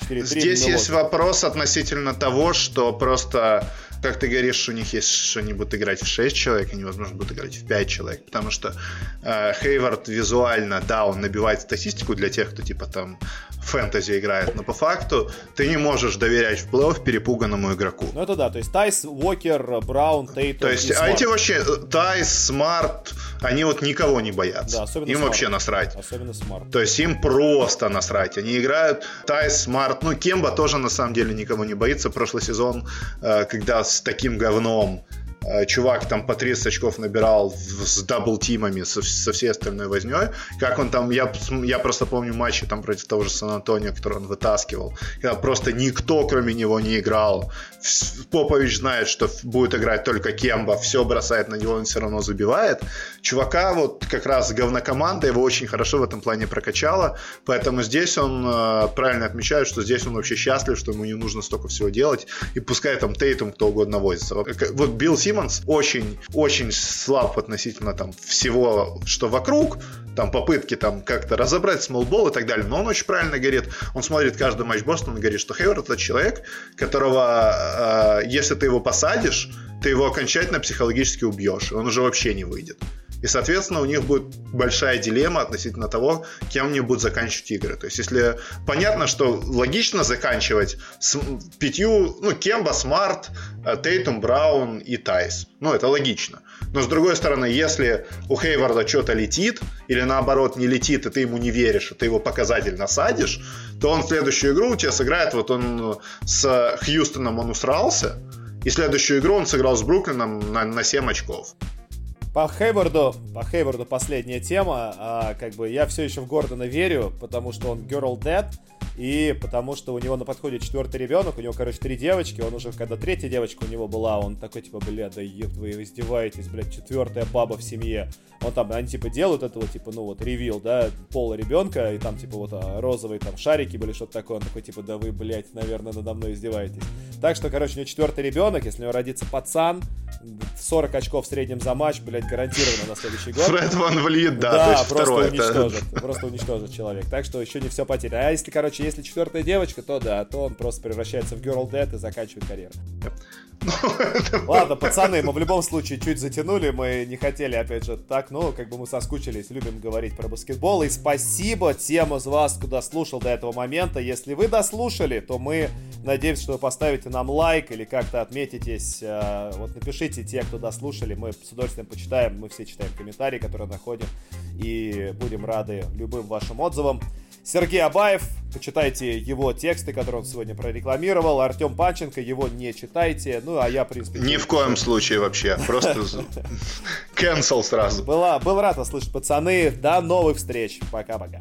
4-3 Здесь есть вопрос относительно того, что просто, как ты говоришь, у них есть, что они будут играть в 6 человек, они, возможно, будут играть в 5 человек, потому что э, Хейвард визуально, да, он набивает статистику для тех, кто, типа, там, фэнтези играет, но по факту ты не можешь доверять в плей-офф перепуганному игроку. Ну это да, то есть Тайс, Уокер, Браун, Тейт. То есть, а эти вообще, Тайс, Смарт, они вот никого не боятся. Да, особенно им смарт. вообще насрать. Особенно Смарт. То есть им просто насрать. Они играют Тайс, Смарт, ну Кемба тоже на самом деле никого не боится. Прошлый сезон, э, когда с таким говном чувак там по 30 очков набирал с дабл-тимами, со, со всей остальной возней. Как он там, я, я просто помню матчи там против того же Сан-Антонио, который он вытаскивал, когда просто никто кроме него не играл. Попович знает, что будет играть только Кемба, все бросает на него, он все равно забивает. Чувака вот как раз говнокоманда его очень хорошо в этом плане прокачала, поэтому здесь он э, правильно отмечает, что здесь он вообще счастлив, что ему не нужно столько всего делать, и пускай там Тейтум кто угодно возится. Вот Билл Симмонс очень, очень слаб относительно там всего, что вокруг, там попытки там как-то разобрать смолбол и так далее, но он очень правильно говорит, он смотрит каждый матч Бостона и говорит, что Хейвард это человек, которого, э, если ты его посадишь, ты его окончательно психологически убьешь, он уже вообще не выйдет. И, соответственно, у них будет большая дилемма относительно того, кем они будут заканчивать игры. То есть, если понятно, что логично заканчивать с пятью, ну, Кемба, Смарт, э, Тейтум, Браун и Тайс. Ну, это логично. Но, с другой стороны, если у Хейварда что-то летит, или наоборот не летит, и ты ему не веришь, и ты его показательно садишь, то он в следующую игру у тебя сыграет, вот он с Хьюстоном он усрался, и следующую игру он сыграл с Бруклином на, на 7 очков. По Хейварду, по Хейварду последняя тема. А, как бы я все еще в Гордона верю, потому что он girl dad. И потому что у него на подходе четвертый ребенок, у него, короче, три девочки, он уже, когда третья девочка у него была, он такой, типа, бля, да еб, вы издеваетесь, блядь, четвертая баба в семье. Он там, они, типа, делают этого, типа, ну, вот, ревил, да, пола ребенка, и там, типа, вот, а, розовые там шарики были, что-то такое, он такой, типа, да вы, блядь, наверное, надо мной издеваетесь. Так что, короче, у него четвертый ребенок, если у него родится пацан, 40 очков в среднем за матч, блядь, гарантированно на следующий год. Фред Ван Влит, да, да просто второй, уничтожит, это... просто уничтожит человек. Так что еще не все потеряно. А если, короче, если четвертая девочка, то да, то он просто превращается в Girl Dead и заканчивает карьеру. Ладно, пацаны, мы в любом случае чуть затянули, мы не хотели, опять же, так, ну, как бы мы соскучились, любим говорить про баскетбол, и спасибо тем из вас, кто дослушал до этого момента. Если вы дослушали, то мы надеемся, что вы поставите нам лайк или как-то отметитесь. Э, вот напишите те, кто дослушали, мы с удовольствием почитаем, мы все читаем комментарии, которые находим, и будем рады любым вашим отзывам. Сергей Абаев, почитайте его тексты, которые он сегодня прорекламировал. Артем Панченко, его не читайте. Ну, а я, в принципе... Ни в коем случае вообще. Просто cancel сразу. Была, был рад вас слышать, пацаны. До новых встреч. Пока-пока.